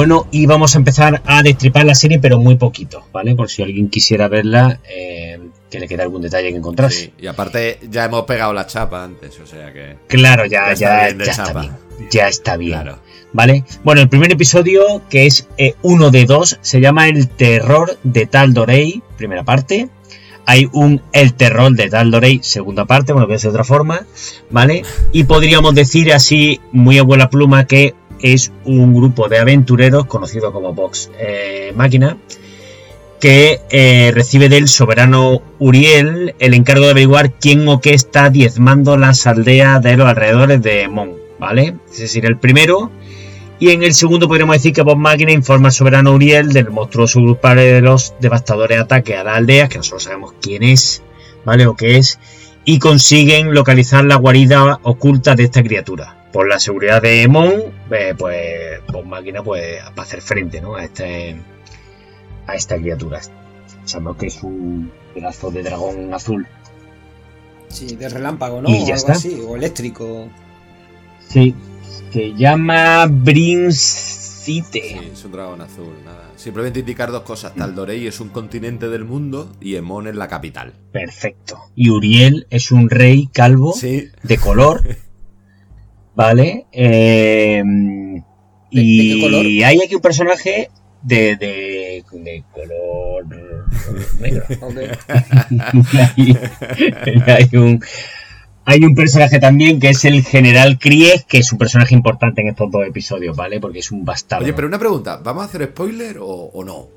Bueno, y vamos a empezar a destripar la serie, pero muy poquito, ¿vale? Por si alguien quisiera verla, eh, que le quede algún detalle que encontrarse. Sí, y aparte ya hemos pegado la chapa antes, o sea que... Claro, ya, ya, ya, está, bien, ya está bien. ¿Vale? Bueno, el primer episodio, que es eh, uno de dos, se llama El terror de Taldorei, primera parte. Hay un El terror de Taldorei, segunda parte, bueno, que es de otra forma, ¿vale? Y podríamos decir así, muy a buena pluma, que es un grupo de aventureros conocido como Vox eh, Máquina que eh, recibe del soberano Uriel el encargo de averiguar quién o qué está diezmando las aldeas de los alrededores de Mon, ¿vale? Es decir, el primero. Y en el segundo podríamos decir que Vox Máquina informa al soberano Uriel del monstruoso grupo de los devastadores ataques a las aldeas, que nosotros sabemos quién es, ¿vale? O qué es, y consiguen localizar la guarida oculta de esta criatura por la seguridad de Mon, eh, pues Bon Máquina pues va a hacer frente ¿no? a este a esta criatura. Sabemos que es un pedazo de dragón azul. Sí, de relámpago, ¿no? Y ya está. o eléctrico. Sí, se llama Brincite. Sí, es un dragón azul, nada. Simplemente indicar dos cosas. Taldorei es un continente del mundo y Emon es la capital. Perfecto. Y Uriel es un rey calvo de color ¿Vale? Eh, y hay aquí un personaje de, de, color negro. hay, un, hay un personaje también que es el general Kries, que es un personaje importante en estos dos episodios, ¿vale? Porque es un bastardo. Oye, pero una pregunta, ¿vamos a hacer spoiler o no?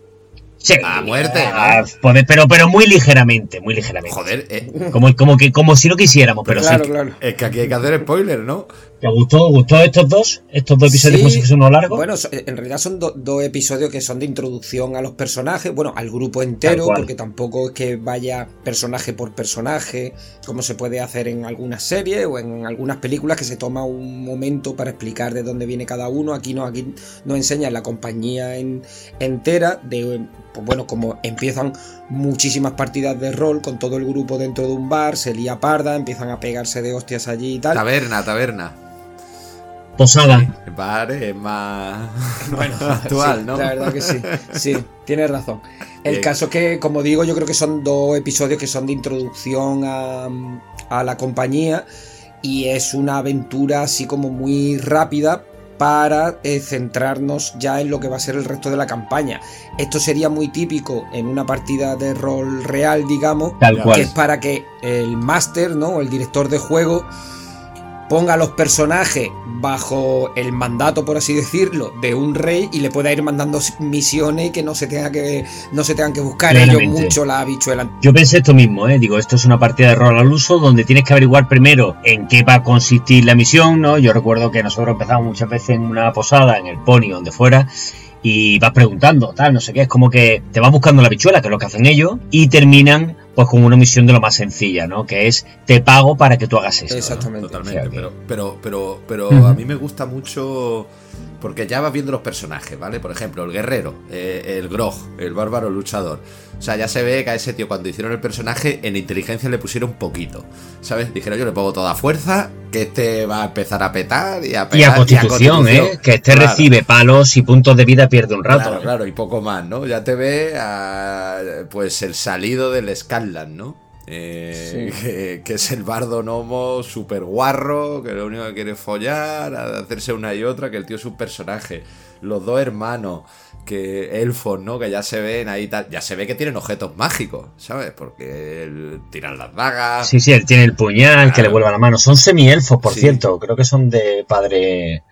Sí, a muerte. Ah, pero, pero muy ligeramente, muy ligeramente. Joder, eh. como, como, que, como si no quisiéramos, pero, claro, Claro. Es que aquí hay que hacer spoiler, ¿no? ¿Te gustó, gustó estos dos? ¿Estos dos episodios sí, que son largos? Bueno, en realidad son dos episodios que son de introducción a los personajes, bueno, al grupo entero, porque tampoco es que vaya personaje por personaje, como se puede hacer en algunas series o en algunas películas que se toma un momento para explicar de dónde viene cada uno. Aquí no, aquí nos enseña la compañía entera de pues bueno, como empiezan muchísimas partidas de rol con todo el grupo dentro de un bar, se lía parda, empiezan a pegarse de hostias allí y tal. Taberna, taberna. Posada. el bar es más bueno, actual, ¿no? La verdad que sí, sí, tienes razón. El caso que, como digo, yo creo que son dos episodios que son de introducción a, a la compañía y es una aventura así como muy rápida para eh, centrarnos ya en lo que va a ser el resto de la campaña. Esto sería muy típico en una partida de rol real, digamos, que es para que el máster, ¿no? el director de juego ponga a los personajes bajo el mandato, por así decirlo, de un rey y le pueda ir mandando misiones que no se tenga que no se tengan que buscar ellos mucho la habichuela. Yo pensé esto mismo, ¿eh? digo, esto es una partida de rol al uso donde tienes que averiguar primero en qué va a consistir la misión, ¿no? Yo recuerdo que nosotros empezamos muchas veces en una posada, en el pony, donde fuera, y vas preguntando, tal, no sé qué, es como que te vas buscando la bichuela, que es lo que hacen ellos, y terminan pues con una misión de lo más sencilla, ¿no? Que es te pago para que tú hagas eso. Exactamente. Totalmente, pero, pero, pero, pero a mí me gusta mucho porque ya vas viendo los personajes, ¿vale? Por ejemplo, el guerrero, eh, el grog, el bárbaro luchador. O sea, ya se ve que a ese tío cuando hicieron el personaje en inteligencia le pusieron un poquito, ¿sabes? Dijeron yo le pongo toda fuerza, que este va a empar a petar y a petar. Y a constitución, ¿eh? Que este recibe palos y puntos de vida pierde un rato. Claro, claro, y poco más, ¿no? Ya te ve a, pues el salido del Scatland, ¿no? Eh, que, es el bardo gnomo super guarro, que lo único que quiere es follar, hacerse una y otra, que el tío es un personaje. Los dos hermanos, que elfos, ¿no? Que ya se ven ahí, tal, ya se ve que tienen objetos mágicos, ¿sabes? Porque él, tiran las dagas. Sí, sí, él tiene el puñal, que le vuelva la mano. Son semi-elfos, por cierto, creo que son de padre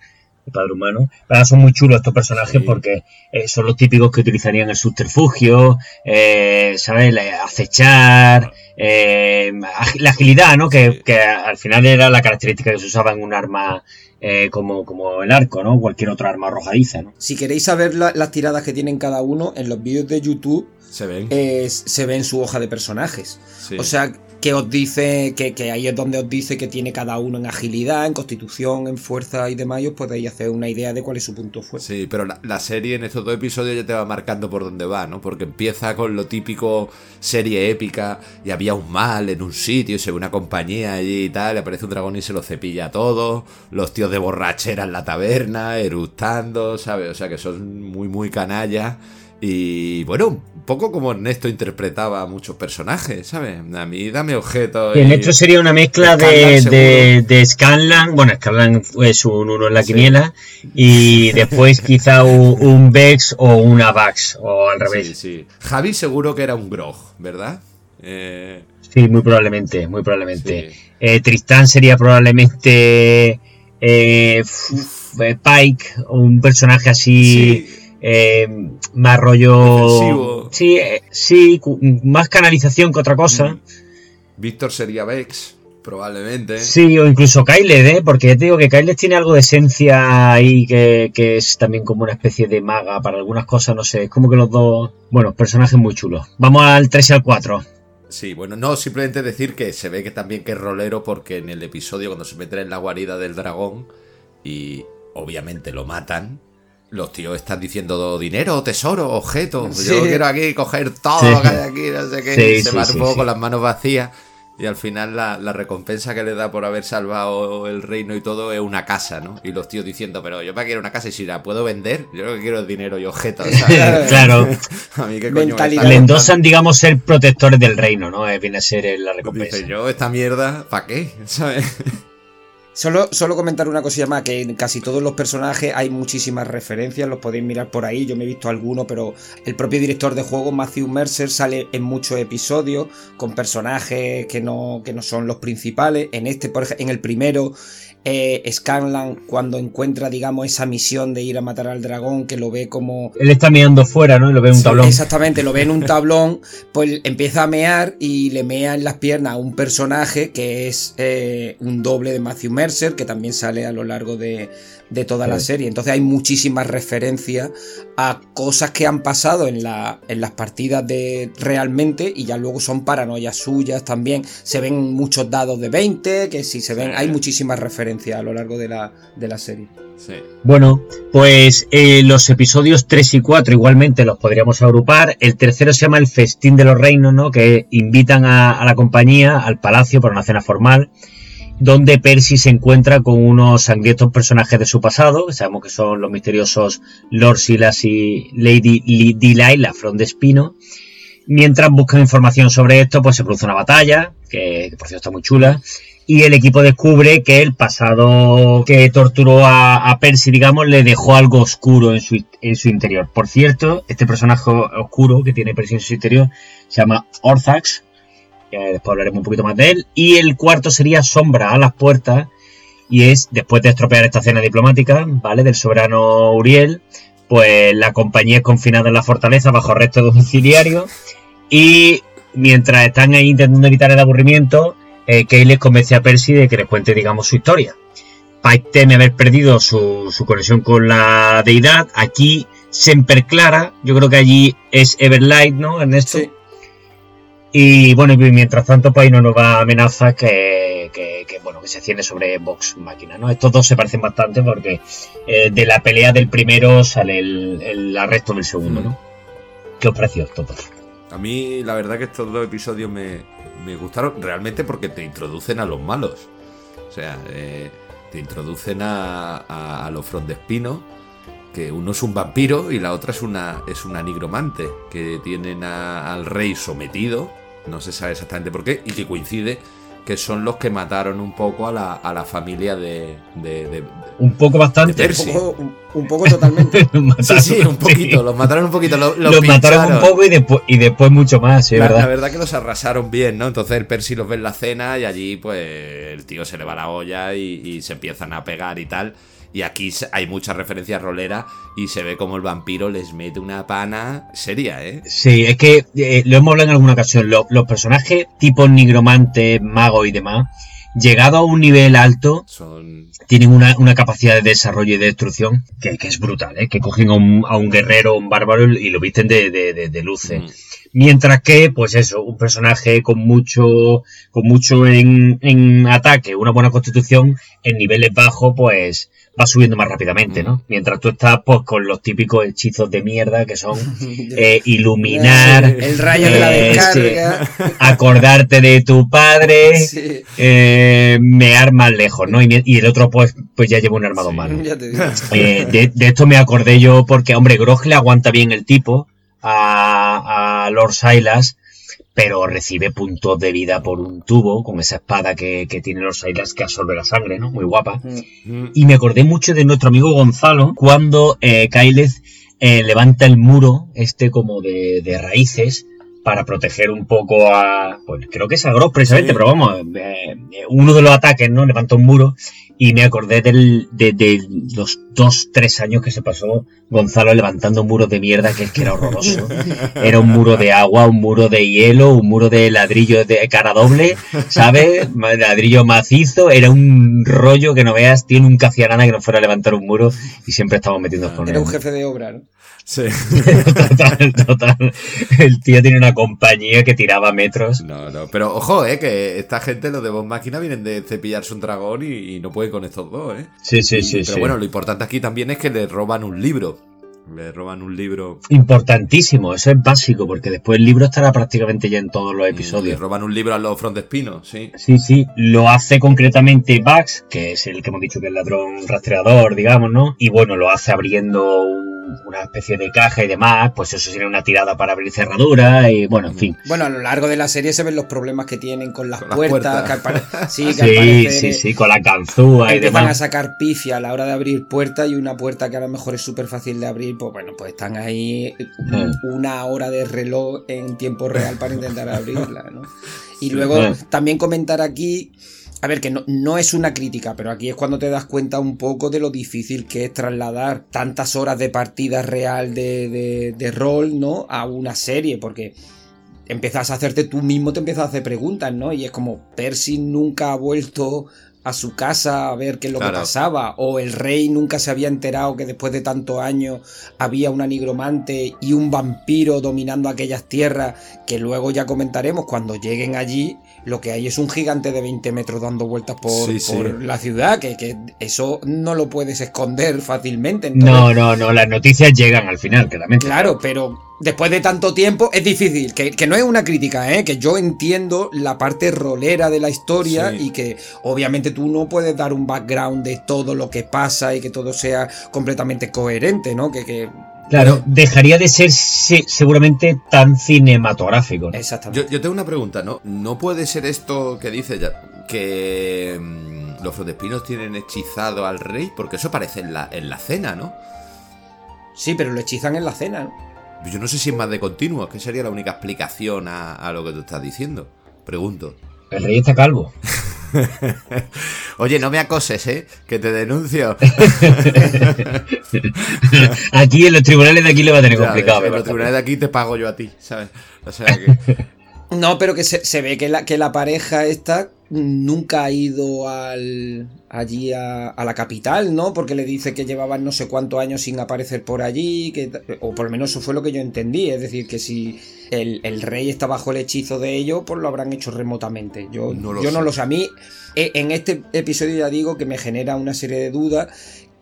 padre humano. Pero son muy chulos estos personajes porque eh, son los típicos que utilizarían el subterfugio, eh, ¿sabes? Acechar, eh, la agilidad, ¿no? Que, al final era la característica que se usaba en un arma eh, como, como el arco, ¿no? Cualquier otra arma arrojadiza, ¿no? Si queréis saber las tiradas que tienen cada uno, en los vídeos de YouTube se ven, se ven su hoja de personajes. O sea, que os dice que, que, ahí es donde os dice que tiene cada uno en agilidad, en constitución, en fuerza y demás, y os podéis hacer una idea de cuál es su punto fuerte. Sí, pero la, serie en estos dos episodios ya te va marcando por dónde va, ¿no? Porque empieza con lo típico serie épica y había un mal en un sitio, se ve una compañía allí y tal, le aparece un dragón y se lo cepilla a todos, los tíos de borrachera en la taberna, eructando, ¿sabes? O sea que son muy, muy canallas. Y bueno, un poco como Ernesto interpretaba a muchos personajes, ¿sabes? A mí dame objetos. Y Ernesto sería una mezcla de, de, Scanlan, bueno, Scanlan es un uno en la quiniela, y después quizá un, Vex o una Vax, o al revés. Sí, sí. Javi seguro que era un Grog, ¿verdad? Eh... Sí, muy probablemente, muy probablemente. Eh, Tristán sería probablemente eh, Pike, un personaje así eh, más rollo. Sí, eh, sí, más canalización que otra cosa. Mm. Víctor sería Vex, probablemente. Sí, o incluso Kyle, ¿eh? Porque ya te digo que Kyle tiene algo de esencia ahí que, es también como una especie de maga para algunas cosas, no sé. Es como que los dos. Bueno, personajes muy chulos. Vamos al 3 y al 4. Sí, bueno, no, simplemente decir que se ve que también que es rolero porque en el episodio cuando se mete en la guarida del dragón y obviamente lo matan, los tíos están diciendo dinero, tesoro, objeto. Yo quiero aquí coger todo lo que hay aquí, no sé qué. se van un poco con las manos vacías. Y al final la, recompensa que le da por haber salvado el reino y todo es una casa, ¿no? Y los tíos diciendo, pero yo para quiero una casa y si la puedo vender, yo lo que quiero es dinero y objetos. claro. A mí qué coño Le endosan, digamos, ser protectores del reino, ¿no? Eh, viene a ser la recompensa. Dice, yo esta mierda, ¿para qué? ¿Sabes? Solo, solo comentar una cosilla más, que en casi todos los personajes hay muchísimas referencias, los podéis mirar por ahí, yo me he visto alguno, pero el propio director de juego, Matthew Mercer, sale en muchos episodios con personajes que no, que no son los principales. En este, por ejemplo, en el primero, eh, Scanlan cuando encuentra, digamos, esa misión de ir a matar al dragón, que lo ve como... Él está mirando fuera, ¿no? Y lo ve en un tablón. Exactamente, lo ve en un tablón, pues empieza a mear y le mea en las piernas a un personaje que es eh, un doble de Matthew Mercer, que también sale a lo largo de, de toda la serie. Entonces hay muchísimas referencias a cosas que han pasado en, la, en las partidas de realmente y ya luego son paranoias suyas también. Se ven muchos dados de 20, que si se ven, hay muchísimas referencias a lo largo de la, de la serie. Bueno, pues eh, los episodios 3 y 4 igualmente los podríamos agrupar. El tercero se llama El Festín de los Reinos, ¿no? Que invitan a, a la compañía al palacio para una cena formal donde Percy se encuentra con unos sangrientos personajes de su pasado, que sabemos que son los misteriosos Lord Silas y Lady Delilah Front de Espino. Mientras buscan información sobre esto, pues se produce una batalla, que, por cierto está muy chula, y el equipo descubre que el pasado que torturó a, Percy, digamos, le dejó algo oscuro en su, en su, interior. Por cierto, este personaje oscuro que tiene Percy en su interior se llama Orthax, después hablaremos un poquito más de él. Y el cuarto sería Sombra a las puertas. Y es, después de estropear esta cena diplomática, ¿vale? Del soberano Uriel, pues la compañía es confinada en la fortaleza bajo arresto domiciliario. Y mientras están ahí intentando evitar el aburrimiento, eh, Kay les convence a Percy de que les cuente, digamos, su historia. Pike teme haber perdido su, conexión con la deidad. Aquí Semper Clara, yo creo que allí es Everlight, ¿no, Ernesto? Y bueno, mientras tanto, pues hay una nueva amenaza que, bueno, que se ciende sobre Vox Máquina, ¿no? Estos dos se parecen bastante porque eh, de la pelea del primero sale el, arresto del segundo, ¿no? ¿Qué os pareció esto? A mí, la verdad que estos dos episodios me, gustaron realmente porque te introducen a los malos. O sea, eh, te introducen a, a, los frondespinos que uno es un vampiro y la otra es una, es una nigromante, que tienen al rey sometido, no se sabe exactamente por qué, y que coincide que son los que mataron un poco a la, a la familia de, Un poco bastante. Un, poco, totalmente. sí, sí, un poquito, los mataron un poquito. Los, mataron un poco y después, y después mucho más, la, verdad. La verdad que los arrasaron bien, ¿no? Entonces el Percy los ve en la cena y allí pues el tío se le va la olla y, y se empiezan a pegar y tal. Y aquí hay mucha referencia rolera y se ve como el vampiro les mete una pana seria, ¿eh? Sí, es que eh, lo hemos hablado en alguna ocasión. los personajes tipo nigromante, mago y demás, llegado a un nivel alto, tienen una, capacidad de desarrollo y de destrucción que, es brutal, ¿eh? Que cogen a un, guerrero, un bárbaro y lo visten de, de, luces. Mientras que, pues eso, un personaje con mucho, con mucho en, en ataque, una buena constitución, en niveles bajos, pues va subiendo más rápidamente, ¿no? Mientras tú estás, pues, con los típicos hechizos de mierda que son eh, iluminar, el rayo de la eh, descarga. sí, acordarte de tu padre, Sí. eh, mear más lejos, ¿no? Y, el otro, pues, pues ya lleva un armado malo. Eh, de, de esto me acordé yo porque, hombre, Grog le aguanta bien el tipo a, a Lord Silas, pero recibe puntos de vida por un tubo con esa espada que, que tiene Lord Silas que absorbe la sangre, ¿no? Muy guapa. Mm. Y me acordé mucho de nuestro amigo Gonzalo cuando eh, Kyleth eh, levanta el muro, este como de, de raíces, para proteger un poco a. Pues creo que es a Grog precisamente, Sí. pero vamos, eh, uno de los ataques, ¿no? Levanta un muro y me acordé del, de, de los dos, tres años que se pasó Gonzalo levantando muros de mierda, que es que era horroroso. Era un muro de agua, un muro de hielo, un muro de ladrillo de cara doble, ¿sabes? Ladrillo macizo, era un rollo que no veas, tiene un hacía nada que no fuera a levantar un muro y siempre estamos metiendo con Era él. un jefe de obra, ¿no? Sí. total, total. El tío tiene una compañía que tiraba metros. No, no, pero ojo, eh, que esta gente, los de Voz Máquina, vienen de cepillarse un dragón y, y no pueden con estos dos, eh. Sí, sí, Y- sí, pero sí. bueno, lo importante aquí también es que le roban un libro. Le roban un libro. Importantísimo, eso es básico, porque después el libro estará prácticamente ya en todos los Le episodios. roban un libro a los frontespinos, sí. Sí, sí, lo hace concretamente Bugs, que es el que hemos dicho que es el ladrón rastreador, digamos, ¿no? Y bueno, lo hace abriendo un- una especie de caja y demás, pues eso sería una tirada para abrir cerradura y bueno, en fin. Bueno, a lo largo de la serie se ven los problemas que tienen con las Con las puertas. sí, Sí, parecer, sí, sí, con la ganzúa y Empiezan a demás. sacar pifia a la hora de abrir puertas y una puerta que a lo mejor es súper fácil de abrir, pues bueno, pues están ahí Mm. una hora de reloj en tiempo real para intentar abrirla, ¿no? Y luego también comentar aquí, a ver, que no, no es una crítica, pero aquí es cuando te das cuenta un poco de lo difícil que es trasladar tantas horas de partida real de, de, de rol, ¿no? A una serie, porque empiezas a hacerte tú mismo, te empiezas a hacer preguntas, ¿no? Y es como, Percy nunca ha vuelto a su casa a ver qué es lo Claro. que pasaba, o el rey nunca se había enterado que después de tantos años había una nigromante y un vampiro dominando aquellas tierras, que luego ya comentaremos cuando lleguen allí, lo que hay es un gigante de 20 metros dando vueltas por, Sí, sí. por la ciudad, que, que eso no lo puedes esconder fácilmente. entonces- No, no, no, las noticias llegan al final, claramente. Claro, pero después de tanto tiempo es difícil. Que, que no es una crítica, ¿eh? Que yo entiendo la parte rolera de la historia Sí. y que obviamente tú no puedes dar un background de todo lo que pasa y que todo sea completamente coherente, ¿no? Que, que... Claro, dejaría de ser se- seguramente tan cinematográfico. ¿no? Exactamente. Yo, yo tengo una pregunta, ¿no? ¿No puede ser esto que dice ya que mm, los frontespinos tienen hechizado al rey? Porque eso aparece en la, en la cena, ¿no? Sí, pero lo hechizan en la cena, ¿no? Yo no sé si es más de continuo, es que sería la única explicación a, a lo que tú estás diciendo. Pregunto. El rey está calvo. Oye, no me acoses, ¿eh? Que te denuncio. aquí en los tribunales de aquí le va a tener Ya, complicado. en me los tribunales de aquí te pago yo a ti, ¿sabes? O sea que... No, pero que se, se ve que la, que la pareja esta nunca ha ido al, allí a, a la capital, ¿no? Porque le dice que llevaban no sé cuántos años sin aparecer por allí, que, o por lo menos eso fue lo que yo entendí, es decir, que si el, el rey está bajo el hechizo de ellos, pues lo habrán hecho remotamente. Yo No lo yo no sé. lo sé. A mí, eh, en este episodio ya digo que me genera una serie de dudas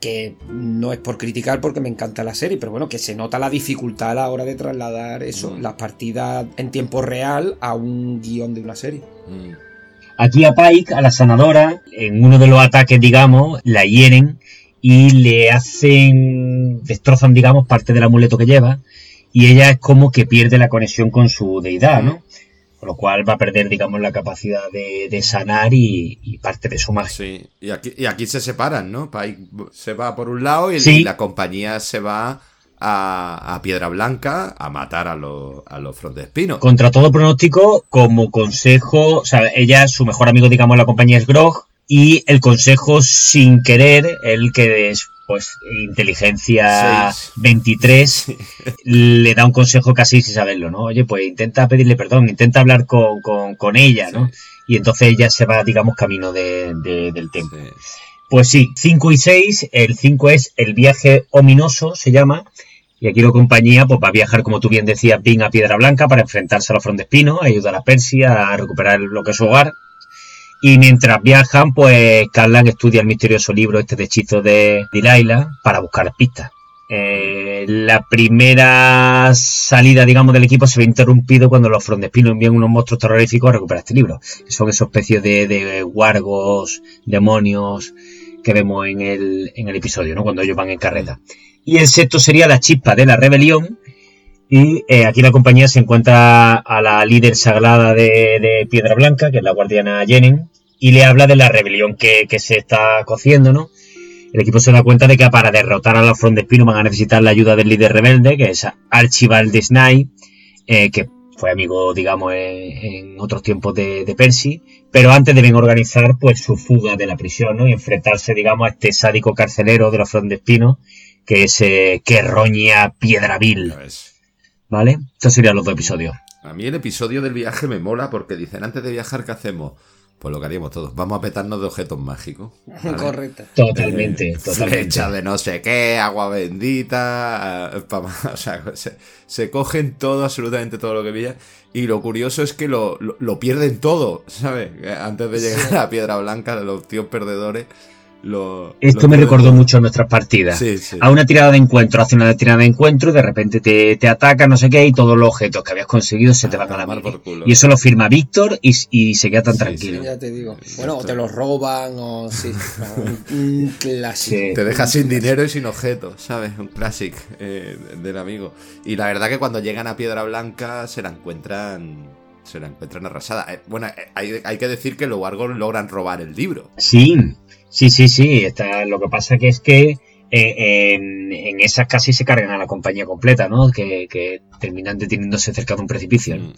que no es por criticar porque me encanta la serie, pero bueno, que se nota la dificultad a la hora de trasladar eso, Mm. las partidas en tiempo real a un guion de una serie. Mm. Aquí a Pike, a la sanadora, en uno de los ataques, digamos, la hieren y le hacen, destrozan, digamos, parte del amuleto que lleva y ella es como que pierde la conexión con su deidad, ¿no? Con lo cual va a perder, digamos, la capacidad de, de sanar y, y parte de su magia. Sí, y aquí, y aquí se separan, ¿no? Pike se va por un lado y, Sí. y la compañía se va a, a Piedra Blanca a matar a, los a los frontespinos. Contra todo pronóstico, como consejo, o sea, ella, su mejor amigo, digamos, la compañía es Grog, y el consejo sin querer, el que es, pues, inteligencia Seis. 23, le da un consejo casi sin saberlo, ¿no? Oye, pues intenta pedirle perdón, intenta hablar con, con, con ella, ¿no? Y entonces ella se va, digamos, camino de, de- del templo. Sí. Pues sí, 5 y 6, el 5 es el viaje ominoso, se llama, Y aquí la compañía pues, va a viajar, como tú bien decías, bien a Piedra Blanca para enfrentarse a los Frontespinos, ayudar a Persia a recuperar lo que es su hogar. Y mientras viajan, pues Carlan estudia el misterioso libro este de hechizos de Delilah para buscar pistas. Eh, la primera salida, digamos, del equipo se ve interrumpido cuando los Frontespinos envían unos monstruos terroríficos a recuperar este libro. son esos especies de, de wargos, demonios que vemos en el, en el episodio, ¿no? Cuando ellos van en carreta. Y el sexto sería la chispa de la rebelión. Y eh, aquí la compañía se encuentra a la líder sagrada de, Piedra Blanca, que es la guardiana Jenen, y le habla de la rebelión que, se está cociendo, ¿no? El equipo se da cuenta de que para derrotar a los Frondespino van a necesitar la ayuda del líder rebelde, que es Archibald Snai, eh, que fue amigo, digamos, en, otros tiempos de, Percy, pero antes deben organizar pues su fuga de la prisión, ¿no? Y enfrentarse, digamos, a este sádico carcelero de los Frondespino, que es eh, que roña Piedravil. ¿Vale? Estos serían los dos episodios. A mí el episodio del viaje me mola porque dicen, antes de viajar, ¿qué hacemos? Pues lo que haríamos todos. Vamos a petarnos de objetos mágicos. Correcto. Totalmente, eh, totalmente. de no sé qué, agua bendita. Eh, o sea, se, cogen todo, absolutamente todo lo que pillan. Y lo curioso es que lo, pierden todo, ¿sabes? Antes de llegar a Piedra Blanca, los tíos perdedores esto me recordó mucho a nuestras partidas. A una tirada de encuentro, hace una tirada de encuentro y de repente te, te ataca, no sé qué, y todos los objetos que habías conseguido se te van a la mano. Y eso lo firma Víctor y, se queda tan tranquilo. ya te digo. Bueno, o te los roban o sí. un clásico. Te dejas sin dinero y sin objetos, ¿sabes? Un clásico eh, del amigo. Y la verdad que cuando llegan a Piedra Blanca se la encuentran se la encuentran arrasada. Eh, bueno, eh, hay, hay, que decir que los Wargos logran robar el libro. Sí, Sí, sí, sí. Está, lo que pasa que es que eh, en, esas casi se cargan a la compañía completa, ¿no? Que, terminan deteniéndose cerca de un precipicio. Mm.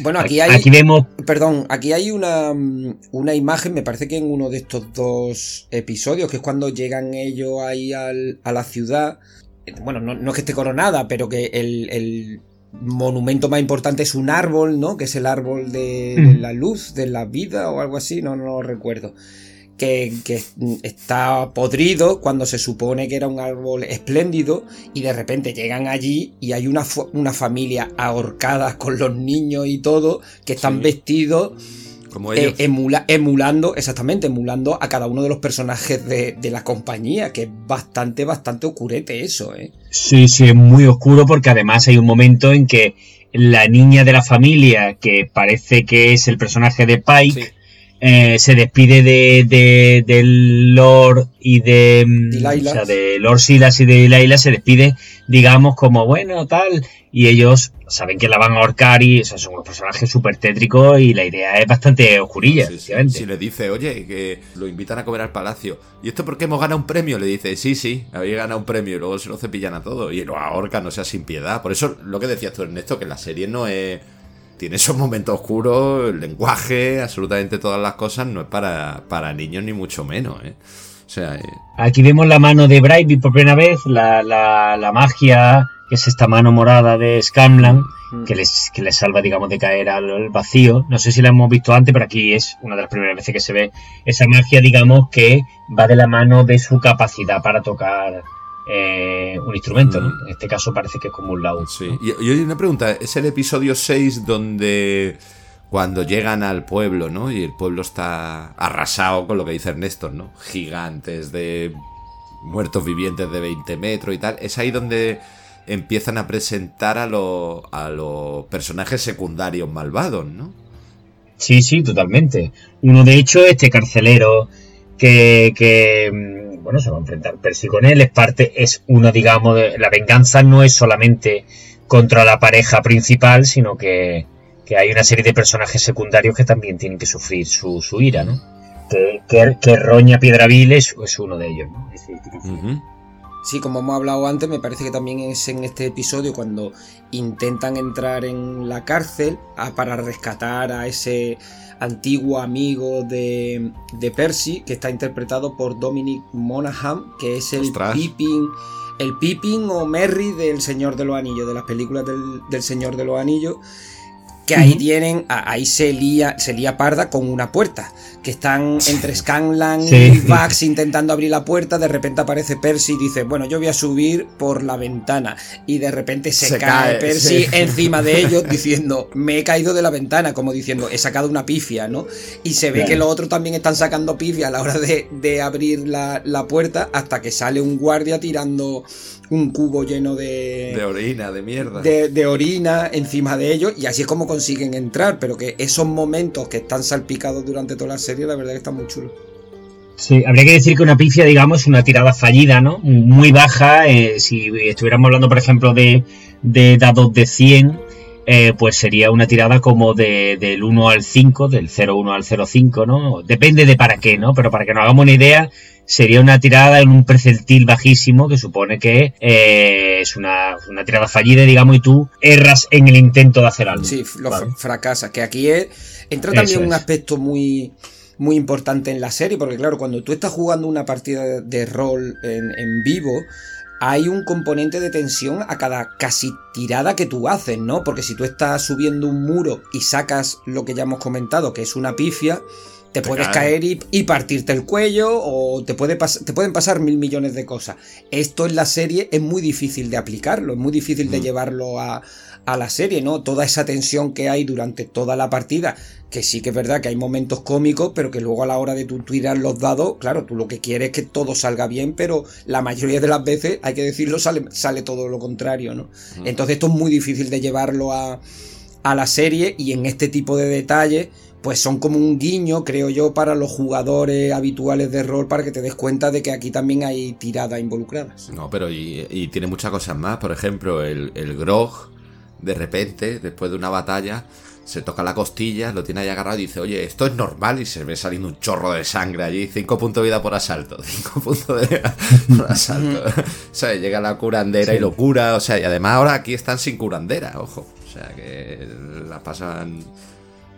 Bueno, aquí hay. Aquí vemos. Perdón, aquí hay una, una imagen, me parece que en uno de estos dos episodios, que es cuando llegan ellos ahí al, a la ciudad. Bueno, no, no, es que esté coronada, pero que el, monumento más importante es un árbol, ¿no? Que es el árbol de, de, la luz, de la vida o algo así, no, no lo recuerdo. Que, está podrido cuando se supone que era un árbol espléndido y de repente llegan allí y hay una, una familia ahorcada con los niños y todo que están vestidos como eh, emulando, exactamente, emulando a cada uno de los personajes de, la compañía, que es bastante, bastante oscurete eso, ¿eh? Sí, sí, es muy oscuro porque además hay un momento en que la niña de la familia, que parece que es el personaje de Pike, eh, se despide de, de, del Lord y de, mm, o sea, de Lord Silas y de Laila se despide, digamos, como bueno, tal, y ellos saben que la van a ahorcar y son unos personajes súper tétricos y la idea es bastante oscurilla, Si le dice, oye, que lo invitan a comer al palacio, ¿y esto porque hemos ganado un premio? Le dice, sí, sí, habéis ganado un premio y luego se lo cepillan a todo y lo ahorcan, o sea, sin piedad. Por eso lo que decías tú, Ernesto, que la serie no es tiene esos momentos oscuros, el lenguaje, absolutamente todas las cosas, no es para, para niños ni mucho menos. ¿eh? O sea, eh, Aquí vemos la mano de Brightby por primera vez, la, la, magia, que es esta mano morada de Scamlan, mm. que les, que les salva, digamos, de caer al vacío. No sé si la hemos visto antes, pero aquí es una de las primeras veces que se ve esa magia, digamos, que va de la mano de su capacidad para tocar eh, un instrumento, En este caso parece que es como un laúd. Sí. Y, hay una pregunta, ¿es el episodio 6 donde cuando llegan al pueblo, ¿no? Y el pueblo está arrasado con lo que dice Ernesto, ¿no? Gigantes de muertos vivientes de 20 metros y tal. Es ahí donde empiezan a presentar a, a los personajes secundarios malvados, ¿no? Sí, sí, totalmente. Uno de hecho, este carcelero que, que mm, bueno, se va a enfrentar Percy con él, es parte, es una, digamos, de, la venganza no es solamente contra la pareja principal, sino que, hay una serie de personajes secundarios que también tienen que sufrir su, ira, ¿no? Que, que, Roña Piedravil es, es, uno de ellos, ¿no? Sí, como hemos hablado antes, me parece que también es en este episodio cuando intentan entrar en la cárcel para rescatar a ese antiguo amigo de, de Percy, que está interpretado por Dominic Monaghan, que es el Pippin, el Pippin o Merry del Señor de los Anillos, de las películas del, Señor de los Anillos, que ahí tienen, ahí se lía, se lía parda con una puerta, que están entre Scanlan y Vax intentando abrir la puerta, de repente aparece Percy y dice, bueno, yo voy a subir por la ventana, y de repente se, cae, Percy encima de ellos diciendo, me he caído de la ventana, como diciendo, he sacado una pifia, ¿no? Y se ve que los otros también están sacando pifia a la hora de, abrir la, la puerta, hasta que sale un guardia tirando un cubo lleno de... De orina, de mierda. De, orina encima de ellos y así es como consiguen entrar, pero que esos momentos que están salpicados durante toda la serie, la verdad que están muy chulos. Sí, habría que decir que una pifia, digamos, es una tirada fallida, ¿no? Muy baja. Eh, si estuviéramos hablando, por ejemplo, de, de dados de 100, eh, pues sería una tirada como de, del 1 al 5, del 0,1 al 0,5, ¿no? Depende de para qué, ¿no? Pero para que nos hagamos una idea, sería una tirada en un percentil bajísimo que supone que eh, es una, tirada fallida, digamos, y tú erras en el intento de hacer algo. Sí, lo fracasa. Que aquí es, entra también un aspecto muy muy importante en la serie, porque claro, cuando tú estás jugando una partida de, rol en, en, vivo, hay un componente de tensión a cada casi tirada que tú haces, ¿no? Porque si tú estás subiendo un muro y sacas lo que ya hemos comentado, que es una pifia, te, puedes caer y, partirte el cuello o te, puede te pueden pasar mil millones de cosas. Esto en la serie es muy difícil de aplicarlo, es muy difícil de mm. llevarlo a, a, la serie, ¿no? Toda esa tensión que hay durante toda la partida, que sí que es verdad que hay momentos cómicos, pero que luego a la hora de tú tirar los dados, claro, tú lo que quieres es que todo salga bien, pero la mayoría de las veces, hay que decirlo, sale, sale todo lo contrario, ¿no? Mm. Entonces esto es muy difícil de llevarlo a, a la serie y en este tipo de detalles pues son como un guiño, creo yo, para los jugadores habituales de rol para que te des cuenta de que aquí también hay tiradas involucradas. No, pero y, tiene muchas cosas más. Por ejemplo, el, el, grog, de repente, después de una batalla, se toca la costilla, lo tiene ahí agarrado y dice, oye, esto es normal y se ve saliendo un chorro de sangre allí, cinco puntos de vida por asalto, cinco puntos de vida por asalto. o sea, llega la curandera y lo cura, o sea, y además ahora aquí están sin curandera, ojo. O sea, que la pasan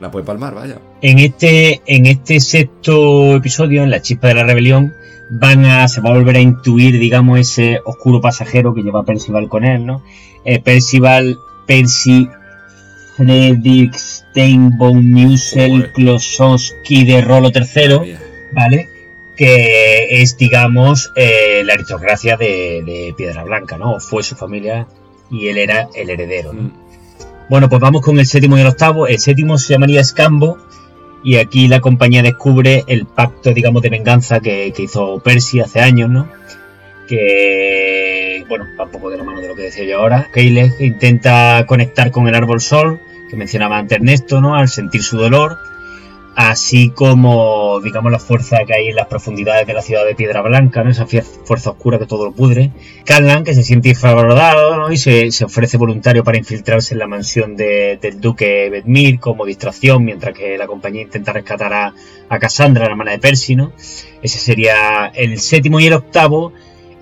la puede palmar, vaya. En este, en este sexto episodio, en la chispa de la rebelión, van a, se va a volver a intuir, digamos, ese oscuro pasajero que lleva Percival con él, ¿no? Eh, Percival, Percy, Fredrik Steinbaum, Musel, Klosowski de Rolo III, ¿vale? Que es, digamos, eh, la aristocracia de, Piedra Blanca, ¿no? Fue su familia y él era el heredero, ¿no? Mm. Bueno, pues vamos con el séptimo y el octavo. El séptimo se llamaría Escambo. Y aquí la compañía descubre el pacto, digamos, de venganza que, hizo Percy hace años, ¿no? Que, bueno, va un poco de la mano de lo que decía yo ahora. Keileg intenta conectar con el árbol sol, que mencionaba antes Ernesto, ¿no? Al sentir su dolor así como, digamos, la fuerza que hay en las profundidades de la ciudad de Piedra Blanca, esa fuerza oscura que todo lo pudre. Callan, que se siente infravalorado y se, ofrece voluntario para infiltrarse en la mansión del duque Bedmir como distracción, mientras que la compañía intenta rescatar a, Cassandra, la hermana de Percy. ¿no? Ese sería el séptimo y el octavo.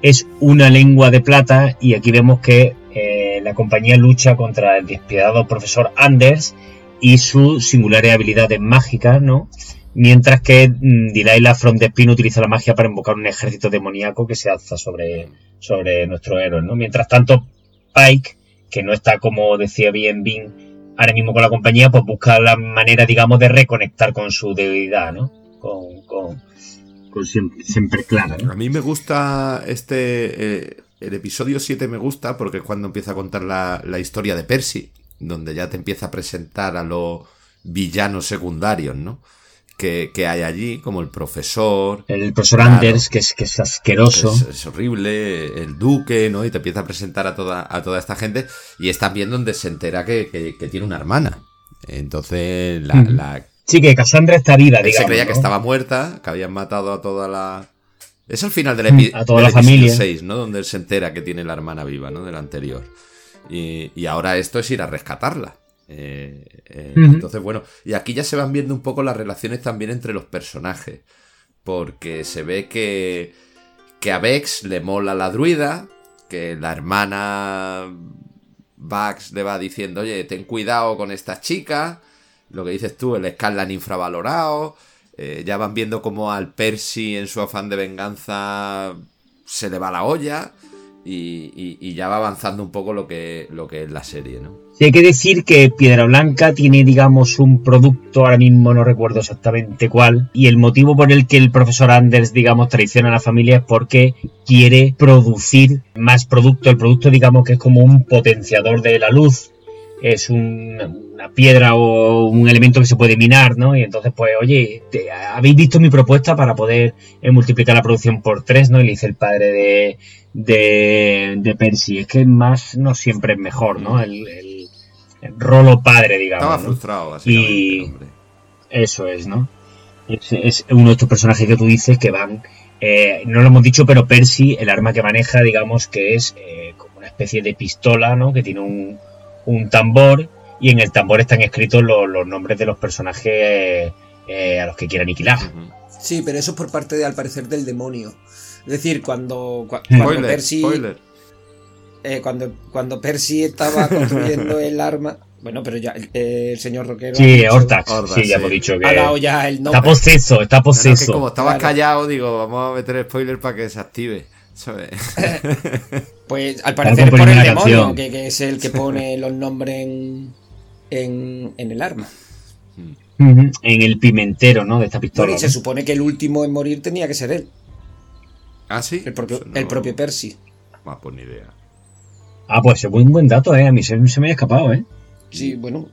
Es una lengua de plata y aquí vemos que eh, la compañía lucha contra el despiadado profesor Anders y sus singulares habilidades mágicas, ¿no? Mientras que mm, Delilah From the utiliza la magia para invocar un ejército demoníaco que se alza sobre, sobre nuestro héroe, ¿no? Mientras tanto, Pike, que no está como decía bien Bean ahora mismo con la compañía, pues busca la manera, digamos, de reconectar con su debilidad, ¿no? Con, con, siempre, clara. A mí me gusta este. Eh, el episodio 7 me gusta porque es cuando empieza a contar la, la historia de Percy donde ya te empieza a presentar a los villanos secundarios, ¿no? Que, hay allí, como el profesor. El profesor Anders, que es, que es asqueroso. Es, horrible, el duque, ¿no? Y te empieza a presentar a toda, a toda esta gente. Y es también donde se entera que, tiene una hermana. Entonces, la, Sí, que Cassandra está viva, digamos. Se creía que estaba muerta, que habían matado a toda la. Es al final del, episodio a toda la familia. 6, ¿no? Donde él se entera que tiene la hermana viva, ¿no? Del anterior. Y, ahora esto es ir a rescatarla. Eh, eh, entonces, bueno, y aquí ya se van viendo un poco las relaciones también entre los personajes. Porque se ve que, que a Vex le mola la druida, que la hermana Vax le va diciendo, oye, ten cuidado con esta chica. Lo que dices tú, el Scarlan infravalorado. Eh, ya van viendo como al Percy en su afán de venganza se le va la olla. Y, ya va avanzando un poco lo que, lo que es la serie, ¿no? Sí, hay que decir que Piedra Blanca tiene, digamos, un producto, ahora mismo no recuerdo exactamente cuál, y el motivo por el que el profesor Anders, digamos, traiciona a la familia es porque quiere producir más producto. El producto, digamos, que es como un potenciador de la luz, es una piedra o un elemento que se puede minar, ¿no? Y entonces, pues, oye, habéis visto mi propuesta para poder eh, multiplicar la producción por tres, ¿no? Y le dice el padre de, de, de Percy. Es que más no siempre es mejor, ¿no? El, el, rolo padre, digamos. Estaba frustrado, básicamente. Y eso es, ¿no? Es, uno de estos personajes que tú dices que van. Eh, no lo hemos dicho, pero Percy, el arma que maneja, digamos que es eh, como una especie de pistola, ¿no? Que tiene un, un tambor y en el tambor están escritos los, nombres de los personajes eh, a los que quiere aniquilar. Sí, pero eso es por parte, de, al parecer, del demonio. Es decir, cuando, cuando Percy. Eh, cuando, cuando Percy estaba construyendo el arma. Bueno, pero ya el, señor Roquero. Sí, Hortax. Sí, ya hemos dicho que. Ha dado ya el nombre. Está poseso, está poseso. como estabas callado, digo, vamos a meter spoiler para que se active. pues al parecer es por el demonio, que, es el que pone los nombres en, en, en el arma. En el pimentero, ¿no? De esta pistola. y se supone que el último en morir tenía que ser él. Ah, sí. El propio, el propio Percy. Ah, pues ni idea. Ah, pues es un buen dato, ¿eh? A mí se, me ha escapado, ¿eh? Sí, bueno.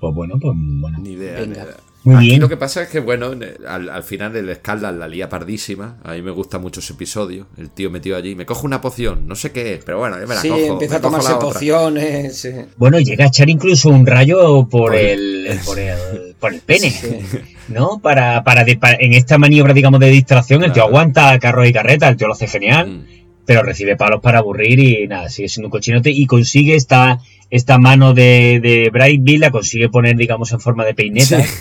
Pues bueno, pues bueno. Ni idea. Ni idea. Muy Aquí bien. lo que pasa es que, bueno, al, final el Scaldar la lía pardísima. A mí me gusta mucho ese episodio. El tío metido allí. Me cojo una poción, no sé qué es, pero bueno, yo me la sí, cojo. Sí, empieza a tomarse pociones. Bueno, llega a echar incluso un rayo por, el, por el, por el pene. ¿No? Para, para, en esta maniobra, digamos, de distracción, el tío aguanta carro y carreta, el tío lo hace genial. Mm. Pero recibe palos para aburrir y nada, sigue siendo un cochinote y consigue esta esta mano de, de Bright la consigue poner, digamos, en forma de peineta.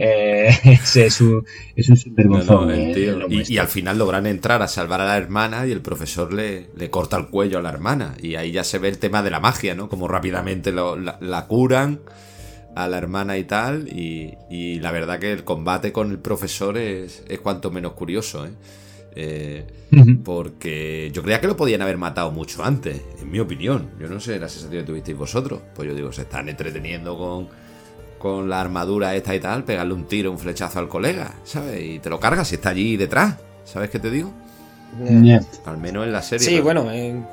Eh, es, un, es un eh, y, al final logran entrar a salvar a la hermana y el profesor le, le, corta el cuello a la hermana. Y ahí ya se ve el tema de la magia, ¿no? Como rápidamente la, curan a la hermana y tal. Y, y, la verdad que el combate con el profesor es, es cuanto menos curioso, ¿eh? Eh, porque yo creía que lo podían haber matado mucho antes, en mi opinión. Yo no sé la sensación que tuvisteis vosotros. Pues yo digo, se están entreteniendo con, con la armadura esta y tal, pegarle un tiro, un flechazo al colega, ¿sabes? Y te lo cargas y está allí detrás. ¿Sabes qué te digo? Al menos en la serie. Sí, bueno, en,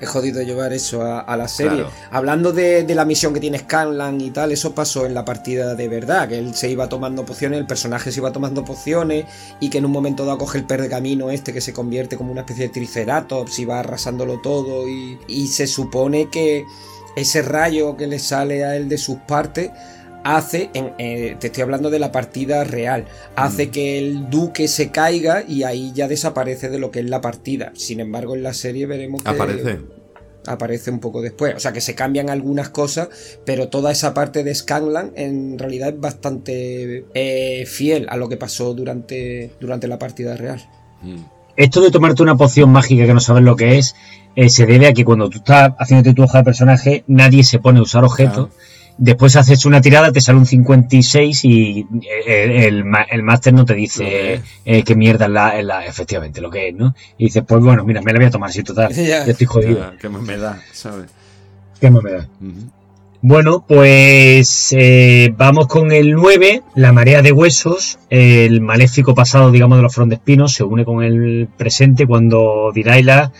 es jodido llevar eso a, la serie. Hablando de, la misión que tiene Scanlan y tal, eso pasó en la partida de verdad, que él se iba tomando pociones, el personaje se iba tomando pociones y que en un momento dado coge el pergamino este que se convierte como una especie de triceratops y va arrasándolo todo y, y se supone que ese rayo que le sale a él de sus partes hace, eh, te estoy hablando de la partida real, hace mm. que el duque se caiga y ahí ya desaparece de lo que es la partida. Sin embargo, en la serie veremos que aparece. Aparece un poco después. O sea que se cambian algunas cosas, pero toda esa parte de Scanlan en realidad es bastante eh, fiel a lo que pasó durante, durante la partida real. Mm. Esto de tomarte una poción mágica que no sabes lo que es, eh, se debe a que cuando tú estás haciéndote tu hoja de personaje, nadie se pone a usar objetos. Después haces una tirada, te sale un 56 y eh, el, el, máster no te dice eh, qué mierda es la, efectivamente lo que es, ¿no? Y dices, pues bueno, mira, me la voy a tomar así total. ya, estoy jodido. ¿Qué más me da? ¿Sabes? ¿Qué más me da? Bueno, pues eh, vamos con el 9, la marea de huesos, el maléfico pasado, digamos, de los frontespinos, se une con el presente cuando Diraila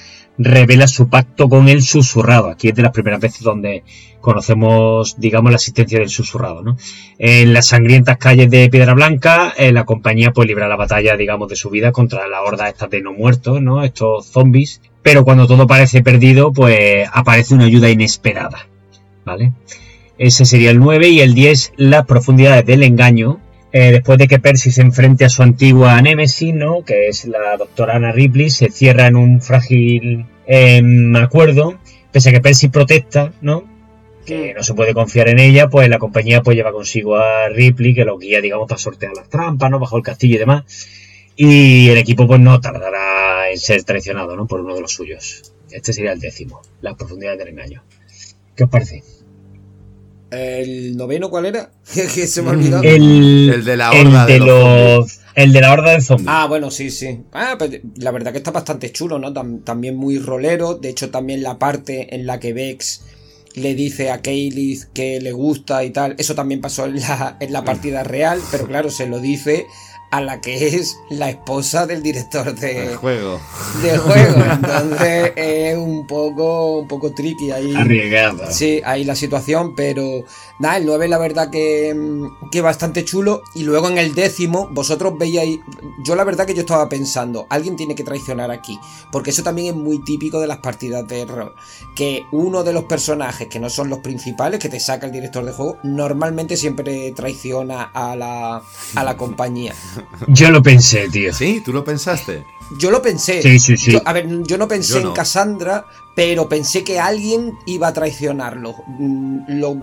revela su pacto con el susurrado. Aquí es de las primeras veces donde conocemos, digamos, la existencia del susurrado. ¿no? En las sangrientas calles de Piedra Blanca, eh, la compañía pues libra la batalla, digamos, de su vida contra la horda esta de no muertos, ¿no? Estos zombies. Pero cuando todo parece perdido, pues aparece una ayuda inesperada. ¿Vale? Ese sería el 9 y el 10, las profundidades del engaño, eh, después de que Percy se enfrente a su antigua Nemesis, ¿no? que es la doctora Anna Ripley, se cierra en un frágil em, acuerdo, pese a que Percy protesta, ¿no? que no se puede confiar en ella, pues la compañía pues lleva consigo a Ripley, que lo guía, digamos, para sortear las trampas, ¿no? Bajo el castillo y demás. Y el equipo pues no tardará en ser traicionado, ¿no? Por uno de los suyos. Este sería el décimo, las profundidades del engaño. ¿Qué os parece? ¿El noveno cuál era? que se me ha olvidado. El, de la horda de, los... El de la horda de zombies. Ah, bueno, sí, sí. Ah, pues, la verdad que está bastante chulo, ¿no? también muy rolero. De hecho, también la parte en la que Vex le dice a Kaylee que le gusta y tal. Eso también pasó en la, en la partida real, pero claro, se lo dice a la que es la esposa del director de juego. De juego. Entonces es un poco, un poco tricky ahí. Arriesgada. Sí, ahí la situación, pero nada, el 9 la verdad que, que bastante chulo. Y luego en el décimo, vosotros veíais. Yo la verdad que yo estaba pensando, alguien tiene que traicionar aquí. Porque eso también es muy típico de las partidas de error. Que uno de los personajes que no son los principales, que te saca el director de juego, normalmente siempre traiciona a la, a la compañía. Yo lo pensé, tío. ¿Sí? ¿Tú lo pensaste? Yo lo pensé. Sí, sí, sí. a ver, yo no pensé en Cassandra, pero pensé que alguien iba a traicionarlo. Mm, lo,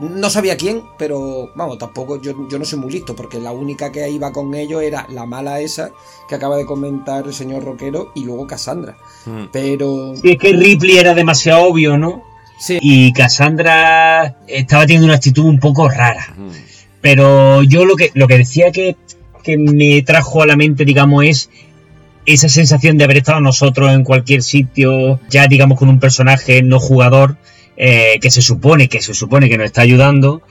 no sabía quién, pero vamos, tampoco, yo, yo, no soy muy listo, porque la única que iba con ellos era la mala esa que acaba de comentar el señor Roquero y luego Cassandra. Hmm. Pero. Sí, es que Ripley era demasiado obvio, ¿no? Sí. Y Cassandra estaba teniendo una actitud un poco rara. Hmm. Pero yo lo que, lo que decía que que me trajo a la mente, digamos, es esa sensación de haber estado nosotros en cualquier sitio, ya digamos con un personaje no jugador, eh, que se supone, que se supone que nos está ayudando,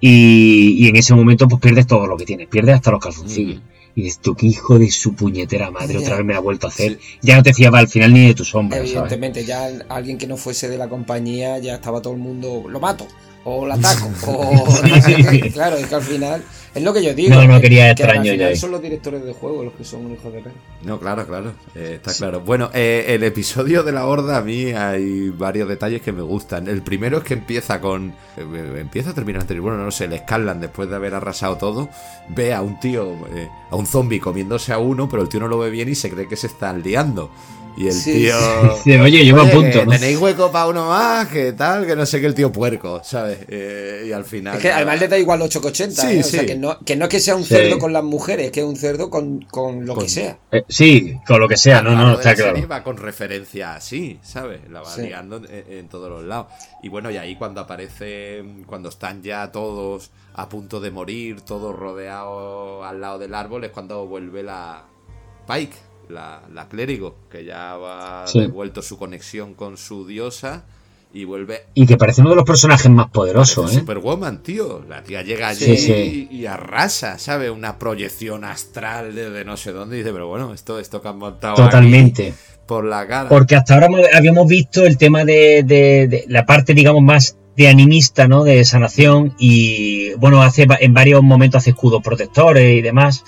y, en ese momento pues pierdes todo lo que tienes, pierdes hasta los calzoncillos. Y dices, tú qué hijo de su puñetera madre, otra vez me ha vuelto a hacer. Ya no te fiaba al final ni de tu sombra. Evidentemente, ya alguien que no fuese de la compañía, ya estaba todo el mundo, lo mato, o lo ataco, o... claro, es que al final es lo que yo digo. No, no quería extraño ya. Son los directores de juego los que son un hijo de perro. No, claro, claro. Eh, está claro. Bueno, eh, el episodio de la horda, a mí hay varios detalles que me gustan. El primero es que empieza con. Eh, empieza a terminar anterior. Bueno, no sé, le escalan después de haber arrasado todo. Ve a un tío, a un zombie comiéndose a uno, pero el tío no lo ve bien y se cree que se están liando. Y el tío. oye, yo me apunto. ¿no? Tenéis hueco para uno más, que tal, que no sé qué el tío puerco, ¿sabes? Eh, y al final. Es que además le da igual 8,80. Sí, ¿eh? O sea, que no, que no es que sea un cerdo con las mujeres, que es un cerdo con, lo que sea. Eh, sí, con lo que sea, no, no, está claro. Va con referencia así, ¿sabes? La va liando en, todos los lados. Y bueno, y ahí cuando aparece, cuando están ya todos a punto de morir, todos rodeados al lado del árbol, es cuando vuelve la Pike la, la clérigo, que ya va devuelto su conexión con su diosa y vuelve. Y que parece uno de los personajes más poderosos, ¿eh? Superwoman, tío. La tía llega allí y, arrasa, ¿sabe? Una proyección astral de, no sé dónde. Y dice, pero bueno, esto, esto que han montado. Totalmente. por la cara. Porque hasta ahora habíamos visto el tema de, de la parte, digamos, más de animista, ¿no? De sanación. Y bueno, hace en varios momentos hace escudos protectores y demás.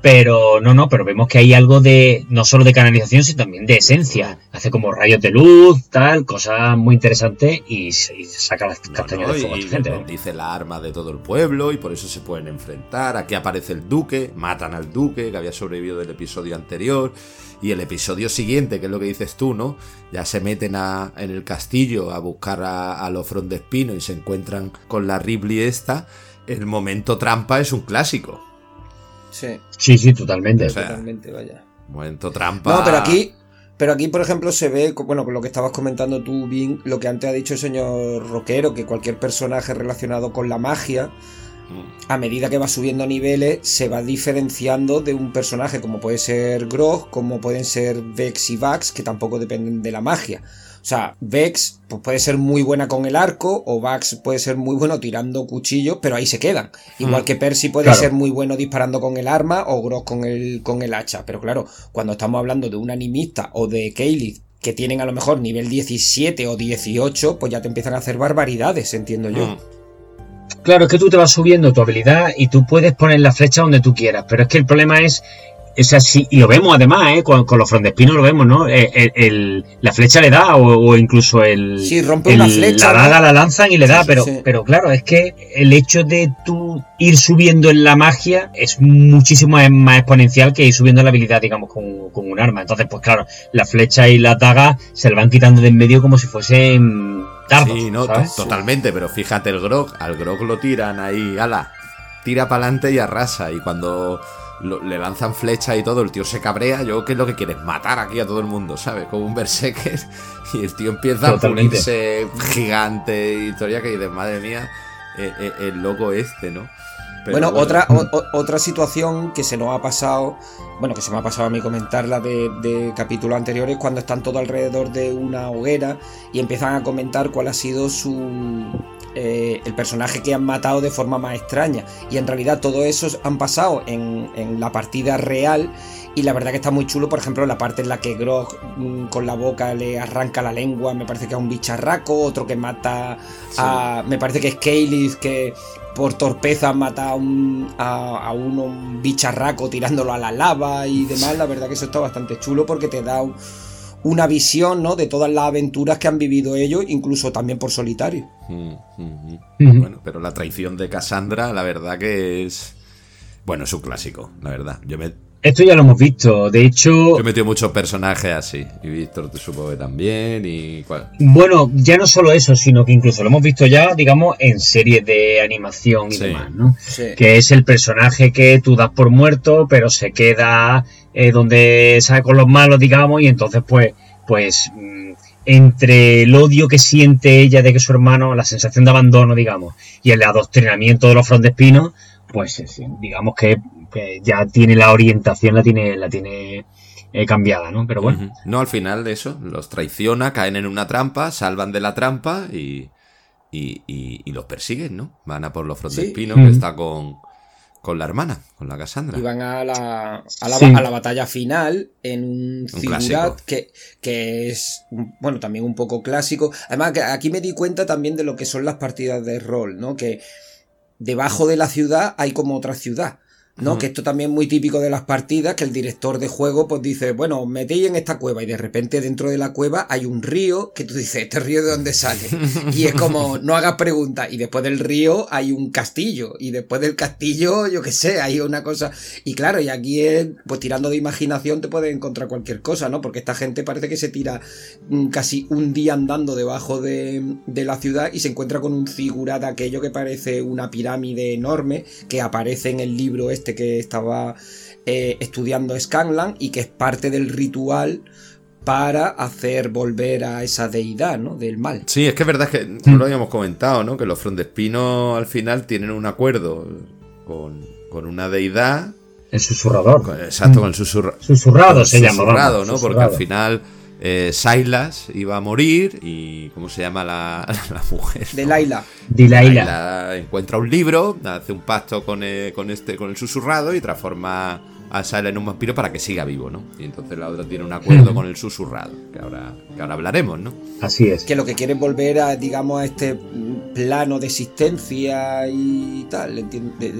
Pero no, no, pero vemos que hay algo de, no solo de canalización, sino también de esencia. Hace como rayos de luz, tal, cosas muy interesantes y, se, saca las castañas de fuego a gente. Dice la arma de todo el pueblo y por eso se pueden enfrentar. Aquí aparece el duque, matan al duque que había sobrevivido del episodio anterior. Y el episodio siguiente, que es lo que dices tú, ¿no? Ya se meten a, en el castillo a buscar a, a los Espino y se encuentran con la Ripley esta. El momento trampa es un clásico. Sí. Sí, sí, totalmente. totalmente, vaya. Momento trampa. No, pero aquí, pero aquí, por ejemplo, se ve, bueno, con lo que estabas comentando tú, bien, lo que antes ha dicho el señor Roquero, que cualquier personaje relacionado con la magia, mm. a medida que va subiendo niveles, se va diferenciando de un personaje como puede ser Grog, como pueden ser Vex y Vax, que tampoco dependen de la magia. O sea, Vex pues, puede ser muy buena con el arco o Vax puede ser muy bueno tirando cuchillos, pero ahí se quedan. Igual mm. que Percy puede ser muy bueno disparando con el arma o Gross con el, con el hacha. Pero claro, cuando estamos hablando de un animista o de Kaelith que tienen a lo mejor nivel 17 o 18, pues ya te empiezan a hacer barbaridades, entiendo yo. Mm. Claro, es que tú te vas subiendo tu habilidad y tú puedes poner la flecha donde tú quieras, pero es que el problema es es así, y lo vemos además, ¿eh? con, los frontespinos lo vemos, ¿no? Eh, el, la flecha le da, o, incluso el. Sí, rompe una flecha. La daga la lanzan y le da, pero, pero claro, es que el hecho de tú ir subiendo en la magia es muchísimo más exponencial que ir subiendo la habilidad, digamos, con, un arma. Entonces, pues claro, la flecha y la daga se le van quitando de en medio como si fuesen dardos. Sí, no, totalmente, pero fíjate el grog, al grog lo tiran ahí, ala, tira para adelante y arrasa, y cuando le lanzan flecha y todo, el tío se cabrea, yo qué es lo que quieres, matar aquí a todo el mundo, ¿sabes? Como un berserker y el tío empieza a pulirse gigante y historia que dices, madre mía, eh, eh, el loco este, ¿no? Bueno, otra, otra situación que se nos ha pasado, bueno, que se me ha pasado a mí comentarla de, de capítulos anteriores, cuando están todos alrededor de una hoguera y empiezan a comentar cuál ha sido su, eh, el personaje que han matado de forma más extraña. Y en realidad todo eso han pasado en, en, la partida real. Y la verdad que está muy chulo, por ejemplo, la parte en la que Grog mm, con la boca le arranca la lengua, me parece que a un bicharraco, otro que mata a. Me parece que es Kaelith que por torpeza mata a, un, a, uno, un bicharraco tirándolo a la lava y demás. La verdad que eso está bastante chulo porque te da una visión ¿no? de todas las aventuras que han vivido ellos, incluso también por solitario. Mm, mm, mm. Bueno, pero la traición de Cassandra, la verdad que es. Bueno, es un clásico, la verdad. Yo me esto ya lo hemos visto, de hecho... Yo he metido muchos personajes así, y Víctor te supongo que también, y... ¿cuál? Bueno, ya no solo eso, sino que incluso lo hemos visto ya, digamos, en series de animación y demás, ¿no? Que es el personaje que tú das por muerto, pero se queda eh, donde sale con los malos, digamos, y entonces pues, pues mm, entre el odio que siente ella de que su hermano, la sensación de abandono, digamos, y el adoctrinamiento de los frontespinos, pues digamos que que ya tiene la orientación, la tiene, la tiene eh, cambiada, ¿no? Pero bueno. No, al final de eso, los traiciona, caen en una trampa, salvan de la trampa y, y, y, los persiguen, ¿no? Van a por los frontespinos que está con, con la hermana, con la Cassandra. Y van a la, a la, a la batalla final en un, ciudad que, que, es, bueno, también un poco clásico. Además, que aquí me di cuenta también de lo que son las partidas de rol, ¿no? Que debajo de la ciudad hay como otra ciudad. ¿No? Que esto también es muy típico de las partidas, que el director de juego pues dice, bueno, metéis en esta cueva y de repente dentro de la cueva hay un río que tú dices, ¿este río de dónde sale? Y es como, no hagas preguntas. Y después del río hay un castillo y después del castillo, yo qué sé, hay una cosa. Y claro, y aquí es, pues tirando de imaginación te puedes encontrar cualquier cosa, ¿no? Porque esta gente parece que se tira mm, casi un día andando debajo de, de la ciudad y se encuentra con un figurat aquello que parece una pirámide enorme que aparece en el libro este que estaba eh, estudiando Scanlan y que es parte del ritual para hacer volver a esa deidad, ¿no? Del mal. Sí, es que es verdad que no lo habíamos comentado, ¿no? Que los frondespinos al final tienen un acuerdo con, una deidad. El susurrador. exacto, con el susurrador. Susurrado se llama. Susurrado, ¿no? Porque al final eh, Silas iba a morir y ¿cómo se llama la, mujer? De Laila. encuentra un libro, hace un pacto con, eh, con este con el susurrado y transforma a Silas en un vampiro para que siga vivo, ¿no? Y entonces la otra tiene un acuerdo con el susurrado, que ahora, que ahora hablaremos, ¿no? Así es. Que lo que quieren volver a, digamos, a este plano de existencia y tal,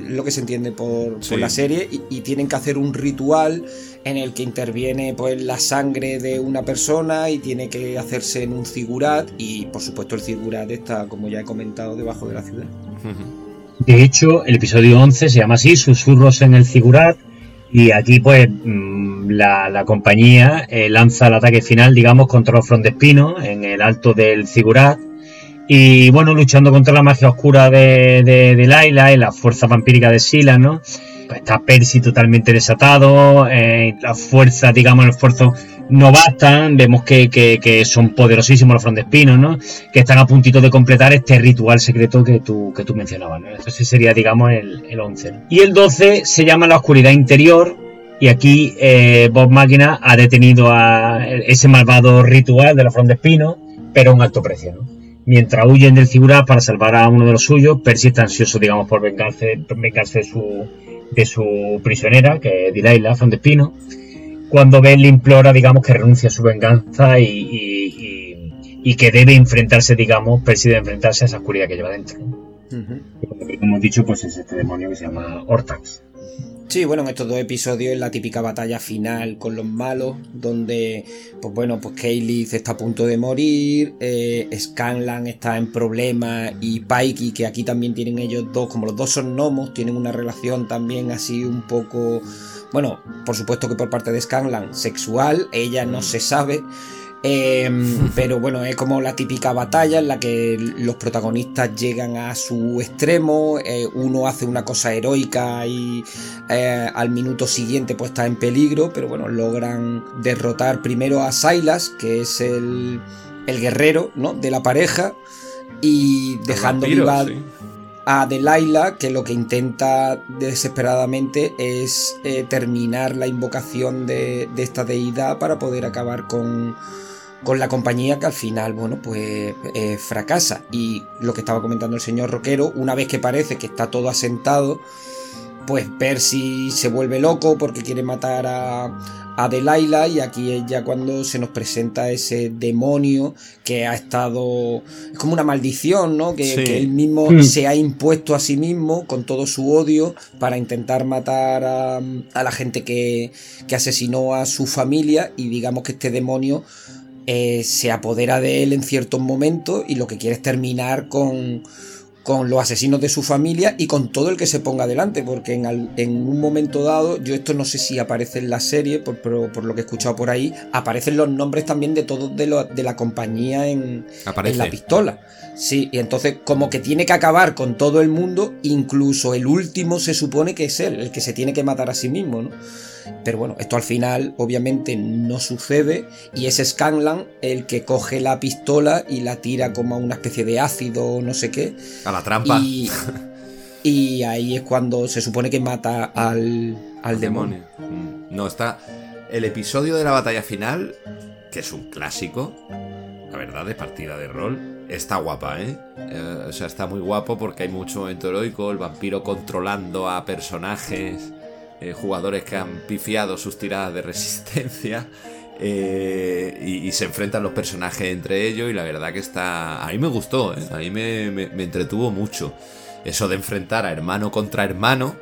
lo que se entiende por, la serie, y, tienen que hacer un ritual en el que interviene pues la sangre de una persona y tiene que hacerse en un figurat y por supuesto el figurat está, como ya he comentado, debajo de la ciudad. De hecho, el episodio 11 se llama así, Susurros en el figurat, y aquí pues mm, la, compañía eh, lanza el ataque final, digamos, contra los frontespinos en el alto del figurat y bueno, luchando contra la magia oscura de, de, Laila y la fuerza vampírica de Sila, ¿no? Pues está Percy totalmente desatado, eh, las fuerzas, digamos, el esfuerzo no bastan, vemos que, que, son poderosísimos los frontespinos, ¿no? Que están a puntito de completar este ritual secreto que tú, que tú mencionabas, ¿no? Ese sería, digamos, el, el 11. Y el 12 se llama La Oscuridad Interior, y aquí eh, Bob Máquina ha detenido a ese malvado ritual de los frontespinos, pero a un alto precio, ¿no? Mientras huyen del figura para salvar a uno de los suyos, Percy está ansioso, digamos, por vengarse, vengarse de, su, de su prisionera, que es Delilah Frontespino. Cuando Ben le implora, digamos, que renuncie a su venganza y, y, que debe enfrentarse, digamos, debe enfrentarse a esa oscuridad que lleva dentro. Como hemos dicho, pues es este demonio que se llama Hortax. Sí, bueno, en estos dos episodios es la típica batalla final con los malos, donde, pues bueno, pues Kaylith está a punto de morir, eh, Scanlan está en problemas y Pikey, que aquí también tienen ellos dos, como los dos son gnomos, tienen una relación también así un poco, bueno, por supuesto que por parte de Scanlan sexual, ella no se sabe, Em, pero bueno, es como la típica batalla en la que los protagonistas llegan a su extremo, eh, uno hace una cosa heroica y eh, al minuto siguiente pues está en peligro, pero bueno, logran derrotar primero a Silas, que es el, el guerrero ¿no? de la pareja, y dejando viva a Delilah, que lo que intenta desesperadamente es eh, terminar la invocación de, esta deidad para poder acabar con, con la compañía que al final, bueno, pues eh, fracasa. Y lo que estaba comentando el señor Roquero, una vez que parece que está todo asentado, pues Percy se vuelve loco porque quiere matar a, a Delilah y aquí es ya cuando se nos presenta ese demonio que ha estado... Es como una maldición, ¿no? Que, él mismo hmm. se ha impuesto a sí mismo con todo su odio para intentar matar a, la gente que, que, asesinó a su familia y digamos que este demonio eh, se apodera de él en ciertos momentos y lo que quiere es terminar con con los asesinos de su familia y con todo el que se ponga delante, porque en, un momento dado, yo esto no sé si aparece en la serie, por, por, lo que he escuchado por ahí, aparecen los nombres también de todos de, de la compañía en, en, la pistola. Sí, y entonces como que tiene que acabar con todo el mundo, incluso el último se supone que es él, el que se tiene que matar a sí mismo, ¿no? Pero bueno, esto al final obviamente no sucede y es Scanlan el que coge la pistola y la tira como a una especie de ácido o no sé qué. A la trampa. Y, ahí es cuando se supone que mata al, al demonio. Mm. No, está el episodio de la batalla final, que es un clásico, la verdad, de partida de rol. Está guapa, ¿eh? ¿eh? O sea, está muy guapo porque hay mucho momento heroico, el vampiro controlando a personajes eh, jugadores que han pifiado sus tiradas de resistencia. Eh, y, se enfrentan los personajes entre ellos y la verdad que está... A mí me gustó, ¿eh? a mí me, entretuvo mucho. Eso de enfrentar a hermano contra hermano,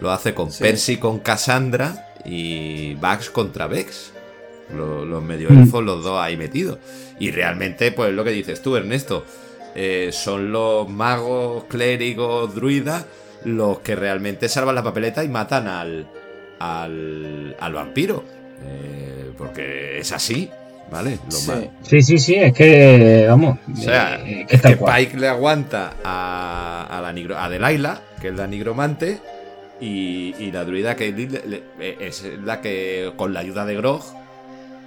lo hace con Percy con Cassandra y Vax contra Vex. Los, medio elfos, los dos ahí metidos. Y realmente, pues lo que dices tú, Ernesto, son los magos, clérigos, druidas los que realmente salvan la papeleta y matan al, al, al vampiro. Eh, porque es así, ¿vale? sí. sí. sí, es que, vamos. O sea, eh, es que Pike le aguanta a, a, la a Delilah, que es la nigromante, y, y la druida que eh, es la que, con la ayuda de Grog,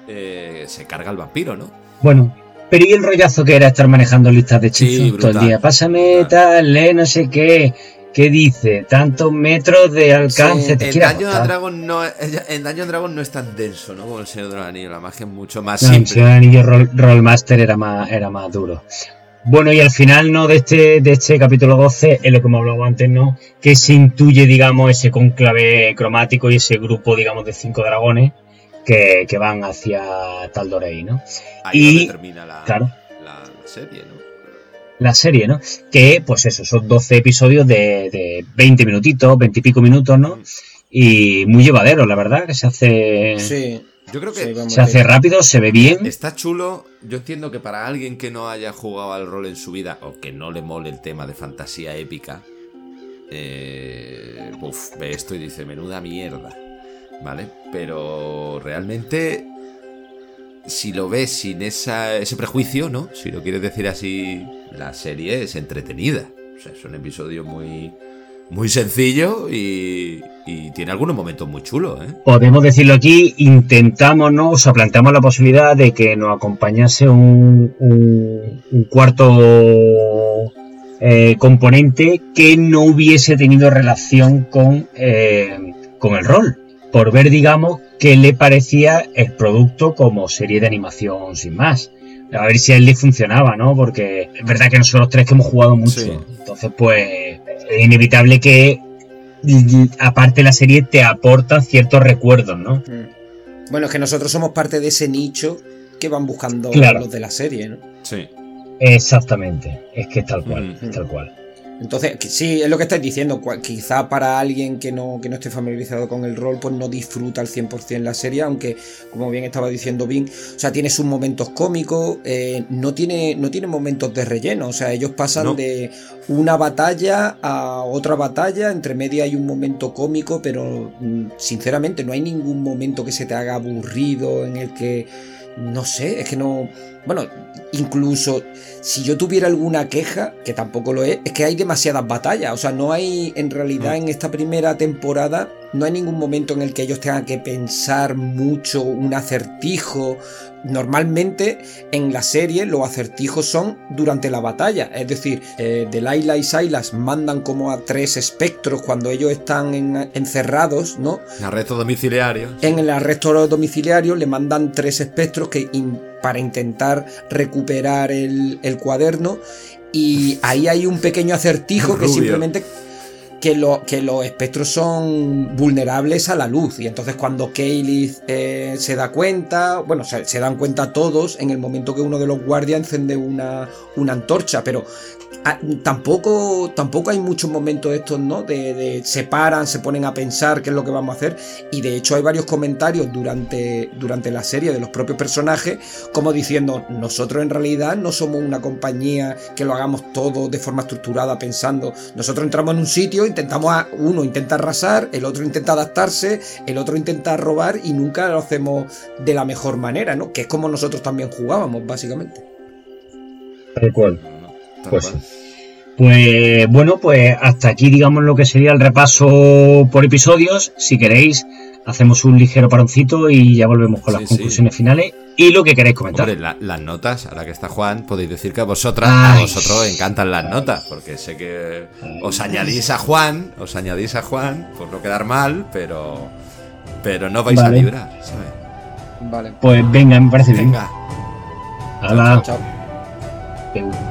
se carga al vampiro, ¿no? Bueno, pero ¿y el rollazo que era estar manejando listas de hechizos todo el día? Pásame tal, lee no sé qué. ¿Qué dice? Tantos metros de alcance. Sí, en, Daño Dragon no, en Daño Dragon no es tan denso, ¿no? Como el Señor del Anillo. La magia es mucho más simple. El Señor del Anillo Rollmaster era más, era más duro. Bueno, y al final, ¿no? De este, de este capítulo 12, es lo que hemos hablado antes, ¿no? Que se intuye, digamos, ese conclave cromático y ese grupo, digamos, de cinco dragones que, que van hacia Taldorei, ¿no? Ahí y, termina la, la serie, ¿no? La serie, ¿no? Que, pues eso, son 12 episodios de, de 20 minutitos, 20 y pico minutos, ¿no? Y muy llevadero, la verdad, que se hace... Sí. Yo creo que se hace rápido, se ve bien. Está chulo. Yo entiendo que para alguien que no haya jugado al rol en su vida o que no le mole el tema de fantasía épica, eh, uf, ve esto y dice, menuda mierda. ¿Vale? Pero realmente si lo ves sin ese prejuicio, ¿no? Si lo quieres decir así, la serie es entretenida. O sea, es un episodio muy, muy sencillo y, tiene algunos momentos muy chulos, ¿eh? Podemos decirlo aquí, intentamos, ¿no? O sea, planteamos la posibilidad de que nos acompañase un, un, cuarto eh, componente que no hubiese tenido relación con, eh, con el rol. Por ver, digamos, qué le parecía el producto como serie de animación sin más. A ver si a él le funcionaba, ¿no? Porque es verdad que nosotros tres que hemos jugado mucho. Entonces, pues, es inevitable que aparte la serie te aporta ciertos recuerdos, ¿no? Mm. Bueno, es que nosotros somos parte de ese nicho que van buscando los de la serie, ¿no? Sí. Exactamente. Es que es tal cual, es tal cual. Entonces, sí, es lo que estáis diciendo. Quizá para alguien que no, que no esté familiarizado con el rol, pues no disfruta al 100% la serie, aunque, como bien estaba diciendo Vin, o sea, tiene sus momentos cómicos, eh, no, tiene, no tiene momentos de relleno. O sea, ellos pasan de una batalla a otra batalla, entre media hay un momento cómico, pero mm, sinceramente no hay ningún momento que se te haga aburrido en el que, no sé, es que no bueno, incluso si yo tuviera alguna queja, que tampoco lo es, es que hay demasiadas batallas. O sea, no hay, en realidad, mm. en esta primera temporada, no hay ningún momento en el que ellos tengan que pensar mucho un acertijo. Normalmente en la serie los acertijos son durante la batalla. Es decir, eh, Delilah y Silas mandan como a tres espectros cuando ellos están encerrados, ¿no? En arresto domiciliario. En el arresto domiciliario le mandan tres espectros que para intentar recuperar el, el cuaderno. Y ahí hay un pequeño acertijo que simplemente que, lo, que los espectros son vulnerables a la luz. Y entonces cuando Kaylee eh, se da cuenta, bueno, se, dan cuenta todos en el momento que uno de los guardias encende una, una antorcha, pero Ah, tampoco, tampoco hay muchos momentos estos, ¿no? De, se paran, se ponen a pensar qué es lo que vamos a hacer. Y de hecho hay varios comentarios durante, durante la serie de los propios personajes, como diciendo, nosotros en realidad no somos una compañía que lo hagamos todo de forma estructurada pensando. Nosotros entramos en un sitio, intentamos, a, uno intenta arrasar, el otro intenta adaptarse, el otro intenta robar y nunca lo hacemos de la mejor manera, ¿no? Que es como nosotros también jugábamos, básicamente. Tal cual. Pues, pues, bueno, pues hasta aquí digamos lo que sería el repaso por episodios. Si queréis, hacemos un ligero paroncito y ya volvemos con las conclusiones finales y lo que queréis comentar. las notas, ahora que está Juan, podéis decir que a vosotras, a vosotros encantan las notas, porque sé que os añadís a Juan, os añadís a Juan, por no quedar mal, pero pero no vais a librar, Vale. Pues venga, me parece bien. Venga. Chao, chao.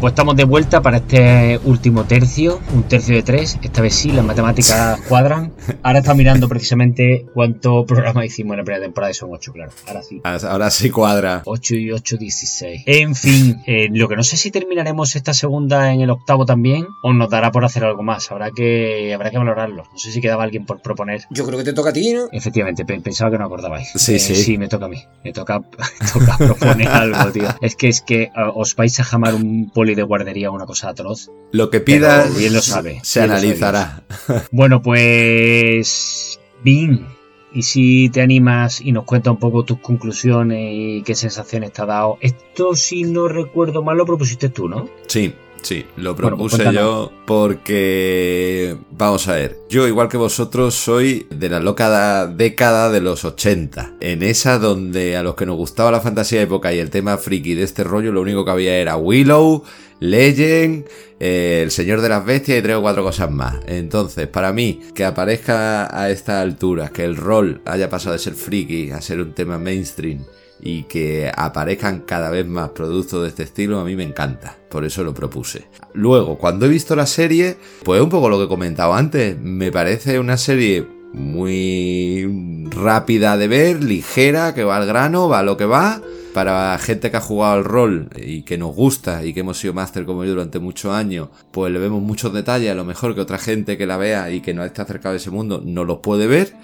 Bueno, pues estamos de vuelta para este último tercio, un tercio de tres. Esta vez sí, las matemáticas cuadran. Ahora está mirando precisamente cuánto programa hicimos en la primera temporada y son ocho, claro. Ahora sí. Ahora sí cuadra. 8 y 8, 16. En fin, eh, lo que no sé si terminaremos esta segunda en el octavo también o nos dará por hacer algo más. Habrá que, habrá que valorarlo. No sé si quedaba alguien por proponer. Yo creo que te toca a ti, ¿no? Efectivamente, pensaba que no acordabais. Sí, eh, sí. Sí, me toca a mí. Me toca, toca proponer algo, tío. Es que es que uh, os vais a jamar un de guardería una cosa atroz. Lo que pidas bien lo sabe, se analizará. bueno, pues... Bin, y si te animas y nos cuenta un poco tus conclusiones y qué sensaciones te ha dado. Esto, si no recuerdo mal, lo propusiste tú, ¿no? Sí, Sí, lo pues propuse yo porque, vamos a ver, yo igual que vosotros soy de la loca década de los 80, en esa donde a los que nos gustaba la fantasía época y el tema friki de este rollo, lo único que había era Willow, Legend, eh, El Señor de las Bestias y tres o cuatro cosas más. Entonces, para mí, que aparezca a esta altura, que el rol haya pasado de ser friki a ser un tema mainstream, y que aparezcan cada vez más productos de este estilo, a mí me encanta. Por eso lo propuse. Luego, cuando he visto la serie, pues un poco lo que he comentado antes, me parece una serie muy rápida de ver, ligera, que va al grano, va a lo que va. Para gente que ha jugado al rol y que nos gusta y que hemos sido máster como yo durante muchos años, pues le vemos muchos detalles, a lo mejor que otra gente que la vea y que no esté acercado a ese mundo no los puede ver.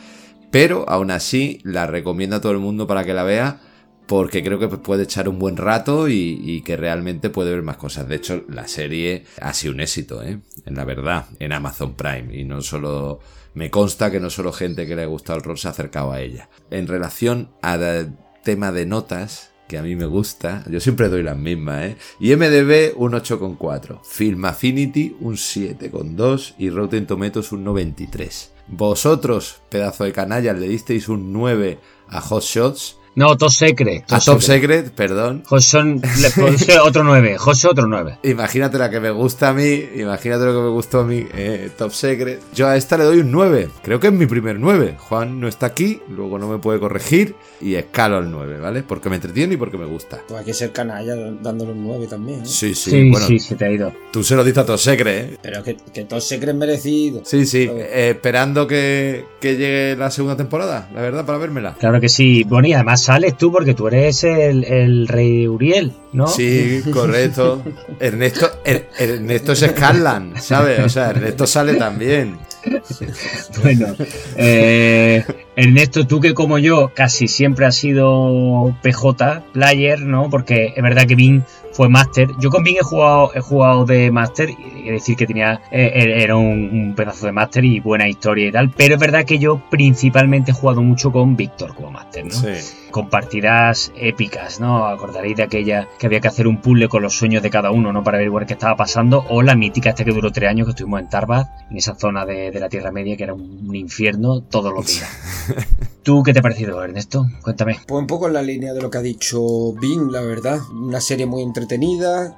Pero aún así la recomiendo a todo el mundo para que la vea porque creo que puede echar un buen rato y, que realmente puede ver más cosas. De hecho, la serie ha sido un éxito, ¿eh? En la verdad, en Amazon Prime. Y no solo... Me consta que no solo gente que le ha gustado el rol se ha acercado a ella. En relación al tema de notas, que a mí me gusta. Yo siempre doy las mismas, ¿eh? Y MDB un 8,4. Film Affinity un 7,2 y Rotten Tomatoes un 93. Vosotros, pedazo de canallas, le disteis un 9 a Hot Shots no, Top Secret. a Top Secret, perdón. Josón, otro 9. José, otro 9. Imagínate la que me gusta a mí, imagínate lo que me gustó a mí, eh, Top Secret. Yo a esta le doy un 9. Creo que es mi primer 9. Juan no está aquí, luego no me puede corregir y escalo al 9, ¿vale? Porque me entretiene y porque me gusta. Pues hay que ser canalla dándole un 9 también. ¿eh? Sí, sí, sí, bueno, sí, se te ha ido. Tú se lo dices a Top Secret, ¿eh? Pero que, que Top Secret es merecido. Sí, sí. Eh, esperando que, que llegue la segunda temporada, la verdad, para vérmela. Claro que sí. Bueno, y además sales tú porque tú eres el, rey Uriel, ¿no? Sí, correcto. Ernesto, er, Ernesto es Scarlan, ¿sabes? O sea, Ernesto sale también. bueno, eh, Ernesto, tú que como yo casi siempre has sido PJ, player, ¿no? Porque es verdad que Bing fue máster. Yo con Bing he jugado, he jugado de máster, y decir que tenía eh, er, era un, pedazo de máster y buena historia y tal, pero es verdad que yo principalmente he jugado mucho con Víctor como máster, ¿no? Sí con partidas épicas, ¿no? Acordaréis de aquella que había que hacer un puzzle con los sueños de cada uno, ¿no? Para ver qué estaba pasando, o la mítica esta que duró tres años que estuvimos en Tarbat, en esa zona de, la Tierra Media que era un, infierno todos los días. ¿Tú qué te ha parecido, Ernesto? Cuéntame. Pues un poco en la línea de lo que ha dicho Bing, la verdad. Una serie muy entretenida,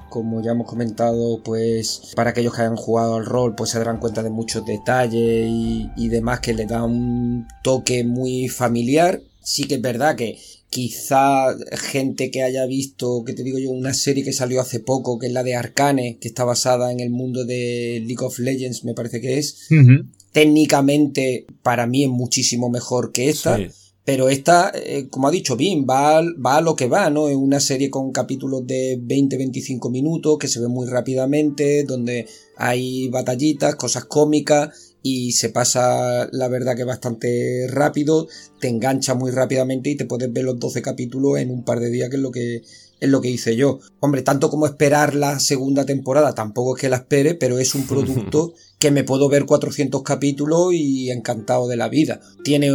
como ya hemos comentado, pues para aquellos que hayan jugado al rol, pues se darán cuenta de muchos detalles y, y demás que le da un toque muy familiar sí que es verdad que quizá gente que haya visto, que te digo yo, una serie que salió hace poco, que es la de Arcane, que está basada en el mundo de League of Legends, me parece que es. Técnicamente, para mí es muchísimo mejor que esta. Pero esta, eh, como ha dicho Bim, va, va a lo que va, ¿no? Es una serie con capítulos de 20-25 minutos que se ve muy rápidamente, donde hay batallitas, cosas cómicas y se pasa la verdad que bastante rápido, te engancha muy rápidamente y te puedes ver los 12 capítulos en un par de días que es lo que es lo que hice yo. Hombre, tanto como esperar la segunda temporada, tampoco es que la espere, pero es un producto que me puedo ver 400 capítulos y encantado de la vida. Tiene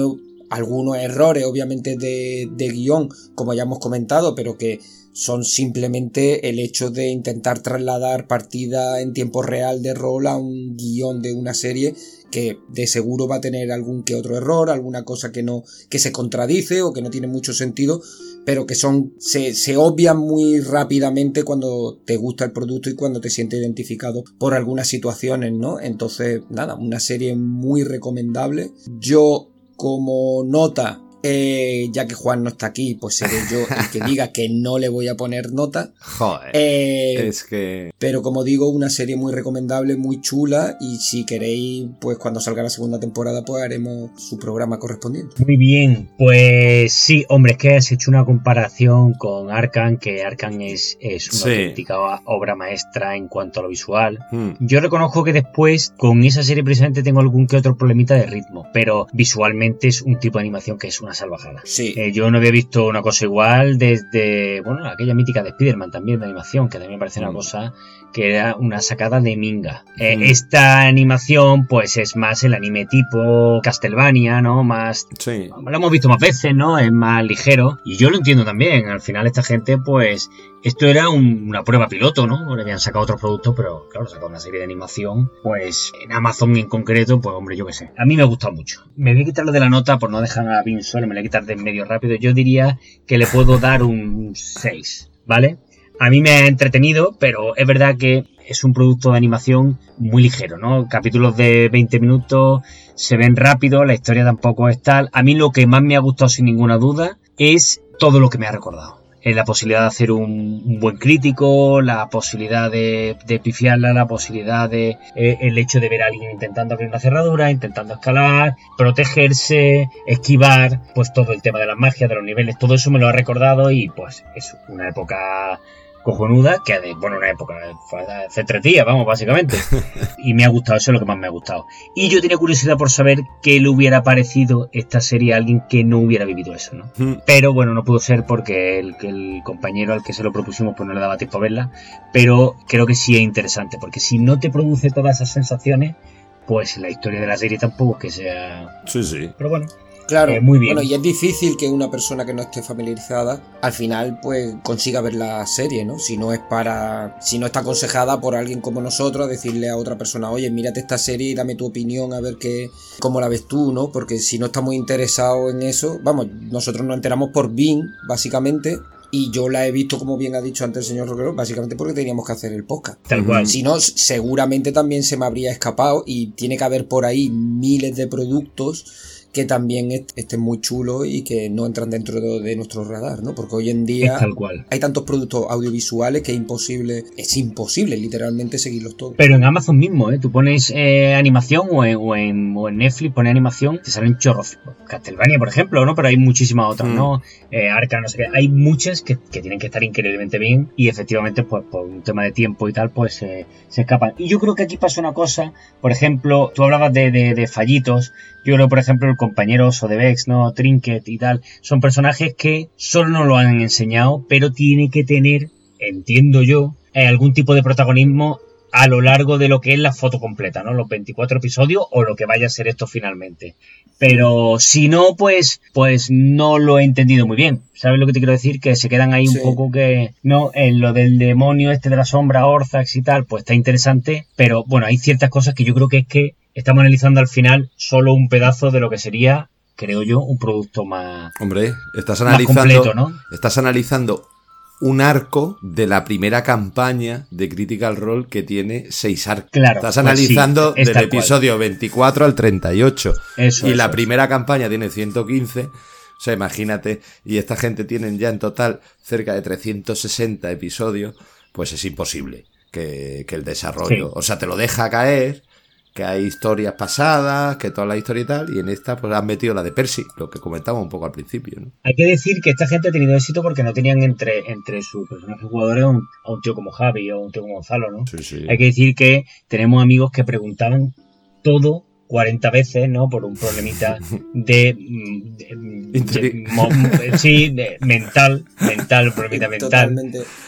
algunos errores, obviamente, de, de guion, como ya hemos comentado, pero que son simplemente el hecho de intentar trasladar partida en tiempo real de rol a un guion de una serie que de seguro va a tener algún que otro error, alguna cosa que no, que se contradice o que no tiene mucho sentido, pero que son, se, se obvian muy rápidamente cuando te gusta el producto y cuando te sientes identificado por algunas situaciones, ¿no? Entonces, nada, una serie muy recomendable. Yo, como nota, eh, ya que Juan no está aquí, pues seré yo el que diga que no le voy a poner nota. Joder. Eh, es que. Pero como digo, una serie muy recomendable, muy chula. Y si queréis, pues cuando salga la segunda temporada, pues haremos su programa correspondiente. Muy bien. Pues sí, hombre, es que has hecho una comparación con Arkan, que Arkan es, es una auténtica obra maestra en cuanto a lo visual. Hmm. Yo reconozco que después, con esa serie precisamente, tengo algún que otro problemita de ritmo. Pero visualmente es un tipo de animación que es una salvajada. Sí. Eh, yo no había visto una cosa igual desde, bueno, aquella mítica de Spider-Man también de animación, que también me parece una mm. cosa que era una sacada de minga. Eh, mm. Esta animación, pues es más el anime tipo Castlevania, ¿no? Más. Sí. Lo hemos visto más veces, ¿no? Es más ligero. Y yo lo entiendo también. Al final, esta gente, pues. Esto era una prueba piloto, ¿no? Le habían sacado otros productos, pero claro, sacado una serie de animación. Pues en Amazon en concreto, pues hombre, yo qué sé. A mí me ha gustado mucho. Me voy a quitar lo de la nota por no dejar a Pin solo, me la voy a quitar de medio rápido. Yo diría que le puedo dar un 6, ¿vale? A mí me ha entretenido, pero es verdad que es un producto de animación muy ligero, ¿no? Capítulos de 20 minutos, se ven rápido, la historia tampoco es tal. A mí lo que más me ha gustado sin ninguna duda es todo lo que me ha recordado. Eh, la posibilidad de hacer un, buen crítico, la posibilidad de, de pifiarla, la posibilidad de eh, el hecho de ver a alguien intentando abrir una cerradura, intentando escalar, protegerse, esquivar, pues todo el tema de las magias, de los niveles, todo eso me lo ha recordado y pues es una época cojonuda, que de, bueno, una época, hace tres días, vamos, básicamente. Y me ha gustado, eso es lo que más me ha gustado. Y yo tenía curiosidad por saber qué le hubiera parecido esta serie a alguien que no hubiera vivido eso, ¿no? Hmm. Pero bueno, no pudo ser porque el, el compañero al que se lo propusimos pues no le daba tiempo a verla, pero creo que sí es interesante, porque si no te produce todas esas sensaciones, pues la historia de la serie tampoco que sea... Sí, sí. Pero bueno. Claro, eh, muy bien. Bueno, y es difícil que una persona que no esté familiarizada al final pues consiga ver la serie, ¿no? Si no es para. Si no está aconsejada por alguien como nosotros, decirle a otra persona, oye, mírate esta serie y dame tu opinión a ver qué, cómo la ves tú, ¿no? Porque si no estamos interesados en eso, vamos, nosotros nos enteramos por Bing, básicamente, y yo la he visto, como bien ha dicho antes el señor Roquero, básicamente porque teníamos que hacer el podcast. Tal cual. Si no, seguramente también se me habría escapado y tiene que haber por ahí miles de productos que también est- estén muy chulos y que no entran dentro de, nuestro radar, ¿no? Porque hoy en día Es tal cual. hay tantos productos audiovisuales que es imposible, es imposible literalmente seguirlos todos. Pero en Amazon mismo, ¿eh? Tú pones eh, animación o en, o, en, o en Netflix, pones animación, te salen chorros. Castlevania, por ejemplo, ¿no? Pero hay muchísimas otras, Mm. ¿no? Eh, Arca, no sé qué. Hay muchas que, que tienen que estar increíblemente bien y efectivamente, pues por un tema de tiempo y tal, pues eh, se escapan. Y yo creo que aquí pasa una cosa, por ejemplo, tú hablabas de, de, de fallitos. Yo creo, por ejemplo, el compañero Sodebex, ¿no? Trinket y tal, son personajes que solo nos lo han enseñado, pero tiene que tener, entiendo yo, eh, algún tipo de protagonismo a lo largo de lo que es la foto completa, ¿no? Los 24 episodios o lo que vaya a ser esto finalmente. Pero si no, pues, pues no lo he entendido muy bien. ¿Sabes lo que te quiero decir? Que se quedan ahí Sí. un poco que, no, en lo del demonio este de la sombra, Orzax y tal, pues está interesante, pero bueno, hay ciertas cosas que yo creo que es que estamos analizando al final solo un pedazo de lo que sería, creo yo, un producto más, Hombre, estás analizando. completo, ¿no? Estás analizando un arco de la primera campaña de Critical Role que tiene seis arcos. Claro, Estás pues analizando sí, del tal cual. episodio 24 al 38. Eso, y eso, la eso. primera campaña tiene 115. O sea, imagínate, y esta gente tienen ya en total cerca de 360 episodios, pues es imposible que, que el desarrollo. Sí. O sea, te lo deja caer, que hay historias pasadas, que toda la historia y tal, y en esta pues han metido la de Percy, lo que comentábamos un poco al principio, ¿no? Hay que decir que esta gente ha tenido éxito porque no tenían entre, entre sus personajes jugadores a un, a un tío como Javi o un tío como Gonzalo, ¿no? Sí, sí. Hay que decir que tenemos amigos que preguntaban todo 40 veces, ¿no? Por un problemita de. mm, de- de- Intri- mo- sí, de- mental, mental, un problemita mental,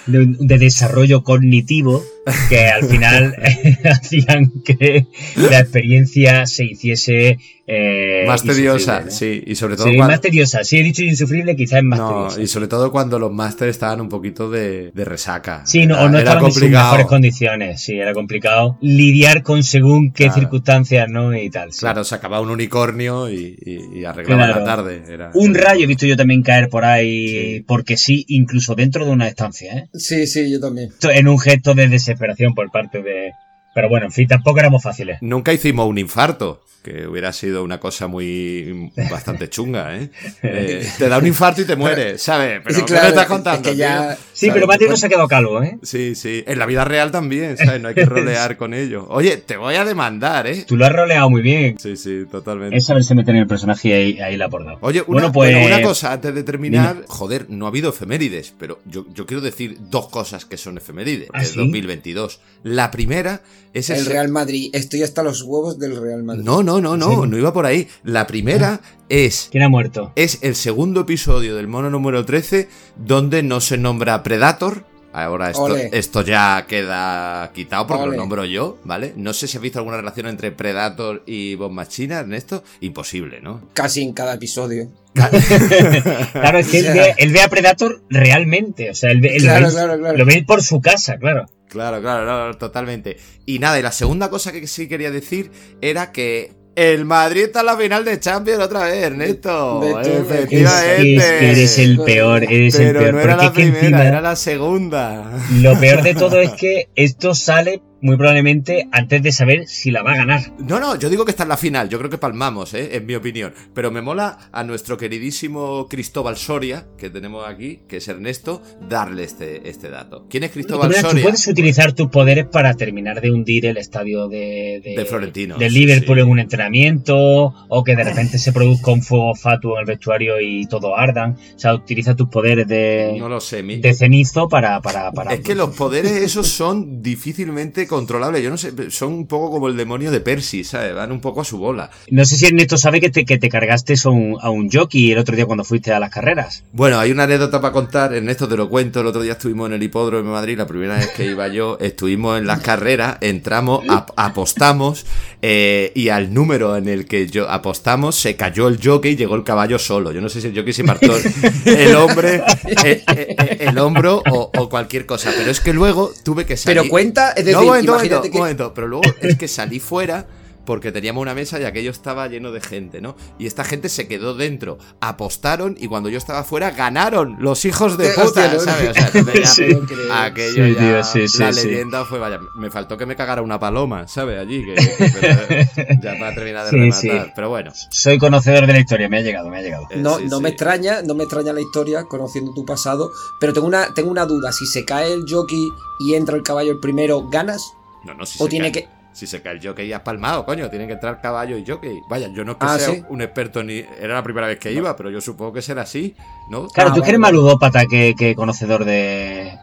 de desarrollo cognitivo, que al final hacían que la experiencia se hiciese. Eh, más tediosa, sí, y sobre todo Sí, cuando, más tediosa. Si he dicho insufrible, quizás es más no, tediosa. y sobre todo cuando los másteres estaban un poquito de, de resaca. Sí, no, Era- o no estaban en sus mejores condiciones. Sí, era complicado lidiar con según qué Claro. circunstancias, ¿no? Y tal. sí. Claro, se acababa un unicornio y, y, y arreglaba Claro. la tarde. Era, Un era- rayo he visto yo también caer por ahí, Sí. porque sí, incluso dentro de una estancia, ¿eh? Sí, sí, yo también. En un gesto de desesperación por parte de... Pero bueno, en fin, tampoco éramos fáciles. Nunca hicimos un infarto, que hubiera sido una cosa muy bastante chunga, ¿eh? Eh, te da un infarto y te mueres, ¿sabes? Pero Sí, ¿qué claro, me estás es- contando? es que ya- tío? Sí, pero Mateo no Pues- se ha quedado calvo, ¿eh? Sí, sí. En la vida real también, ¿sabes? No hay que rolear con ello. Oye, te voy a demandar, ¿eh? Tú lo has roleado muy bien. Sí, sí, totalmente. Es saberse meter en el personaje y ahí, ahí la ha abordado. Oye, una, bueno, pues... bueno, una cosa antes de terminar. Joder, no ha habido efemérides, pero yo, yo quiero decir dos cosas que son efemérides ¿Ah, de sí? 2022. La primera es El Real Madrid. Estoy hasta los huevos del Real Madrid. No, no, no, no, Sí. no iba por ahí. La primera es ¿Quién ha muerto? es el segundo episodio del mono número 13 donde no se nombra Predator. Ahora esto, esto ya queda quitado porque Ole. lo nombro yo, ¿vale? No sé si has visto alguna relación entre Predator y Bob Machina, Ernesto. Imposible, ¿no? Casi en cada episodio. Claro, es que él ve, él ve a Predator realmente. O sea, él, él Claro, lo, ve, claro, claro. lo ve por su casa, claro. Claro, claro, no, totalmente. Y nada, y la segunda cosa que sí quería decir era que el Madrid está en la final de Champions otra vez, Ernesto. Efectivamente. es que eres el peor, eres el Pero peor. no era porque la primera, encima- era la segunda. Lo peor de todo es que esto sale muy probablemente antes de saber si la va a ganar. No, no, yo digo que está en la final, yo creo que palmamos, ¿eh? en mi opinión. Pero me mola a nuestro queridísimo Cristóbal Soria, que tenemos aquí, que es Ernesto, darle este, este dato. ¿Quién es Cristóbal Mira, tú Soria? puedes utilizar tus poderes para terminar de hundir el estadio de, de, De Florentino, de Liverpool sí. en un entrenamiento, o que de repente se produzca un fuego fatuo en el vestuario y todo ardan. O sea, utiliza tus poderes de, No lo sé, mi... de cenizo para, para, para Es que los poderes esos son difícilmente controlable. Yo no sé, son un poco como el demonio de Percy, ¿sabes? Van un poco a su bola. No sé si Ernesto sabe que te, que te cargaste a un, a un jockey el otro día cuando fuiste a las carreras. Bueno, hay una anécdota para contar. Ernesto, te lo cuento. El otro día estuvimos en el hipódromo de Madrid, la primera vez que iba yo. Estuvimos en las carreras, entramos, apostamos eh, y al número en el que yo apostamos se cayó el jockey y llegó el caballo solo. Yo no sé si el jockey se partió el hombre, eh, eh, el, hombro o, cualquier cosa. Pero es que luego tuve que salir. Pero cuenta, es decir, no, momento, momento, momento, pero luego es que salí fuera porque teníamos una mesa y aquello estaba lleno de gente, ¿no? Y esta gente se quedó dentro, apostaron y cuando yo estaba fuera ganaron los hijos de puta, ¿sabes? O sea, aquello ya, la leyenda fue, vaya, me faltó que me cagara una paloma, ¿sabes? Allí, que, ya para terminar de rematar, pero bueno. Soy conocedor de la historia, me ha llegado, me ha llegado. Eh, no, no me extraña, no me extraña la historia, conociendo tu pasado, pero tengo una, tengo una duda, si se cae el jockey y entra el caballo el primero, ¿ganas? No, no, si o se tiene cae. que si se cae el jockey ya palmado, coño, tienen que entrar caballo y jockey. Vaya, yo no es que ah, sea un experto ni. Era la primera vez que iba, pero yo supongo que será así, ¿no? Claro, tú que eres más ludópata que, conocedor de.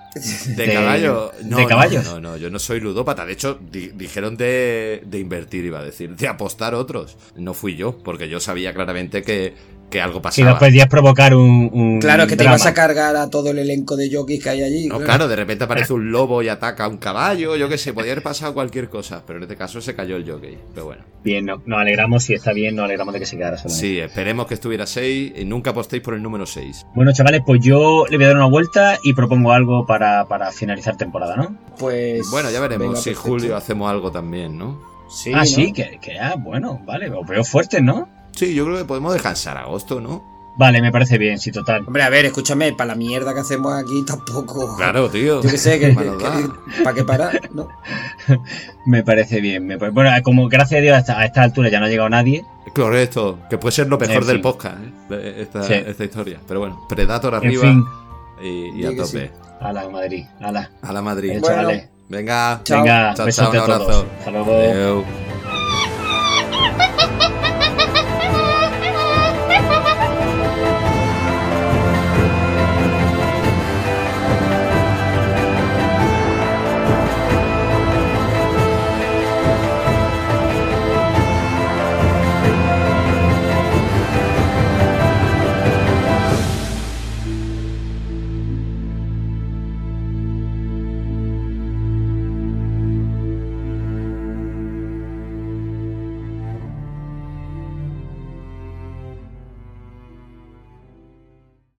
De, caballo. No, de caballos. No, no, yo no soy ludópata. De hecho, dijeron de, de invertir, iba a decir, de apostar otros. No fui yo, porque yo sabía claramente que que algo pasaba. Y no podías provocar un, Claro, que te ibas a cargar a todo el elenco de jockeys que hay allí. No, claro. de repente aparece un lobo y ataca a un caballo, yo qué sé, podía haber pasado cualquier cosa, pero en este caso se cayó el jockey, pero bueno. Bien, no, nos alegramos, si está bien, nos alegramos de que se quedara solo. Sí, esperemos que estuviera 6 y nunca apostéis por el número 6. Bueno, chavales, pues yo le voy a dar una vuelta y propongo algo para, finalizar temporada, ¿no? Pues... Bueno, ya veremos si Julio hacemos algo también, ¿no? Sí, ah, sí, que, que ah, bueno, vale, os veo fuertes, ¿no? Sí, yo creo que podemos descansar agosto, ¿no? Vale, me parece bien, sí, total. Hombre, a ver, escúchame, para la mierda que hacemos aquí tampoco. Claro, tío. Yo que sé, que, ¿para qué parar? ¿No? me parece bien. Bueno, como gracias a Dios a esta, altura ya no ha llegado nadie. Correcto, que puede ser lo mejor del podcast, ¿eh? esta, historia. Pero bueno, Predator arriba y, a tope. A la Madrid, a la. A la Madrid. Bueno, Venga, chao. Venga, chao, chao, un abrazo. Hasta luego.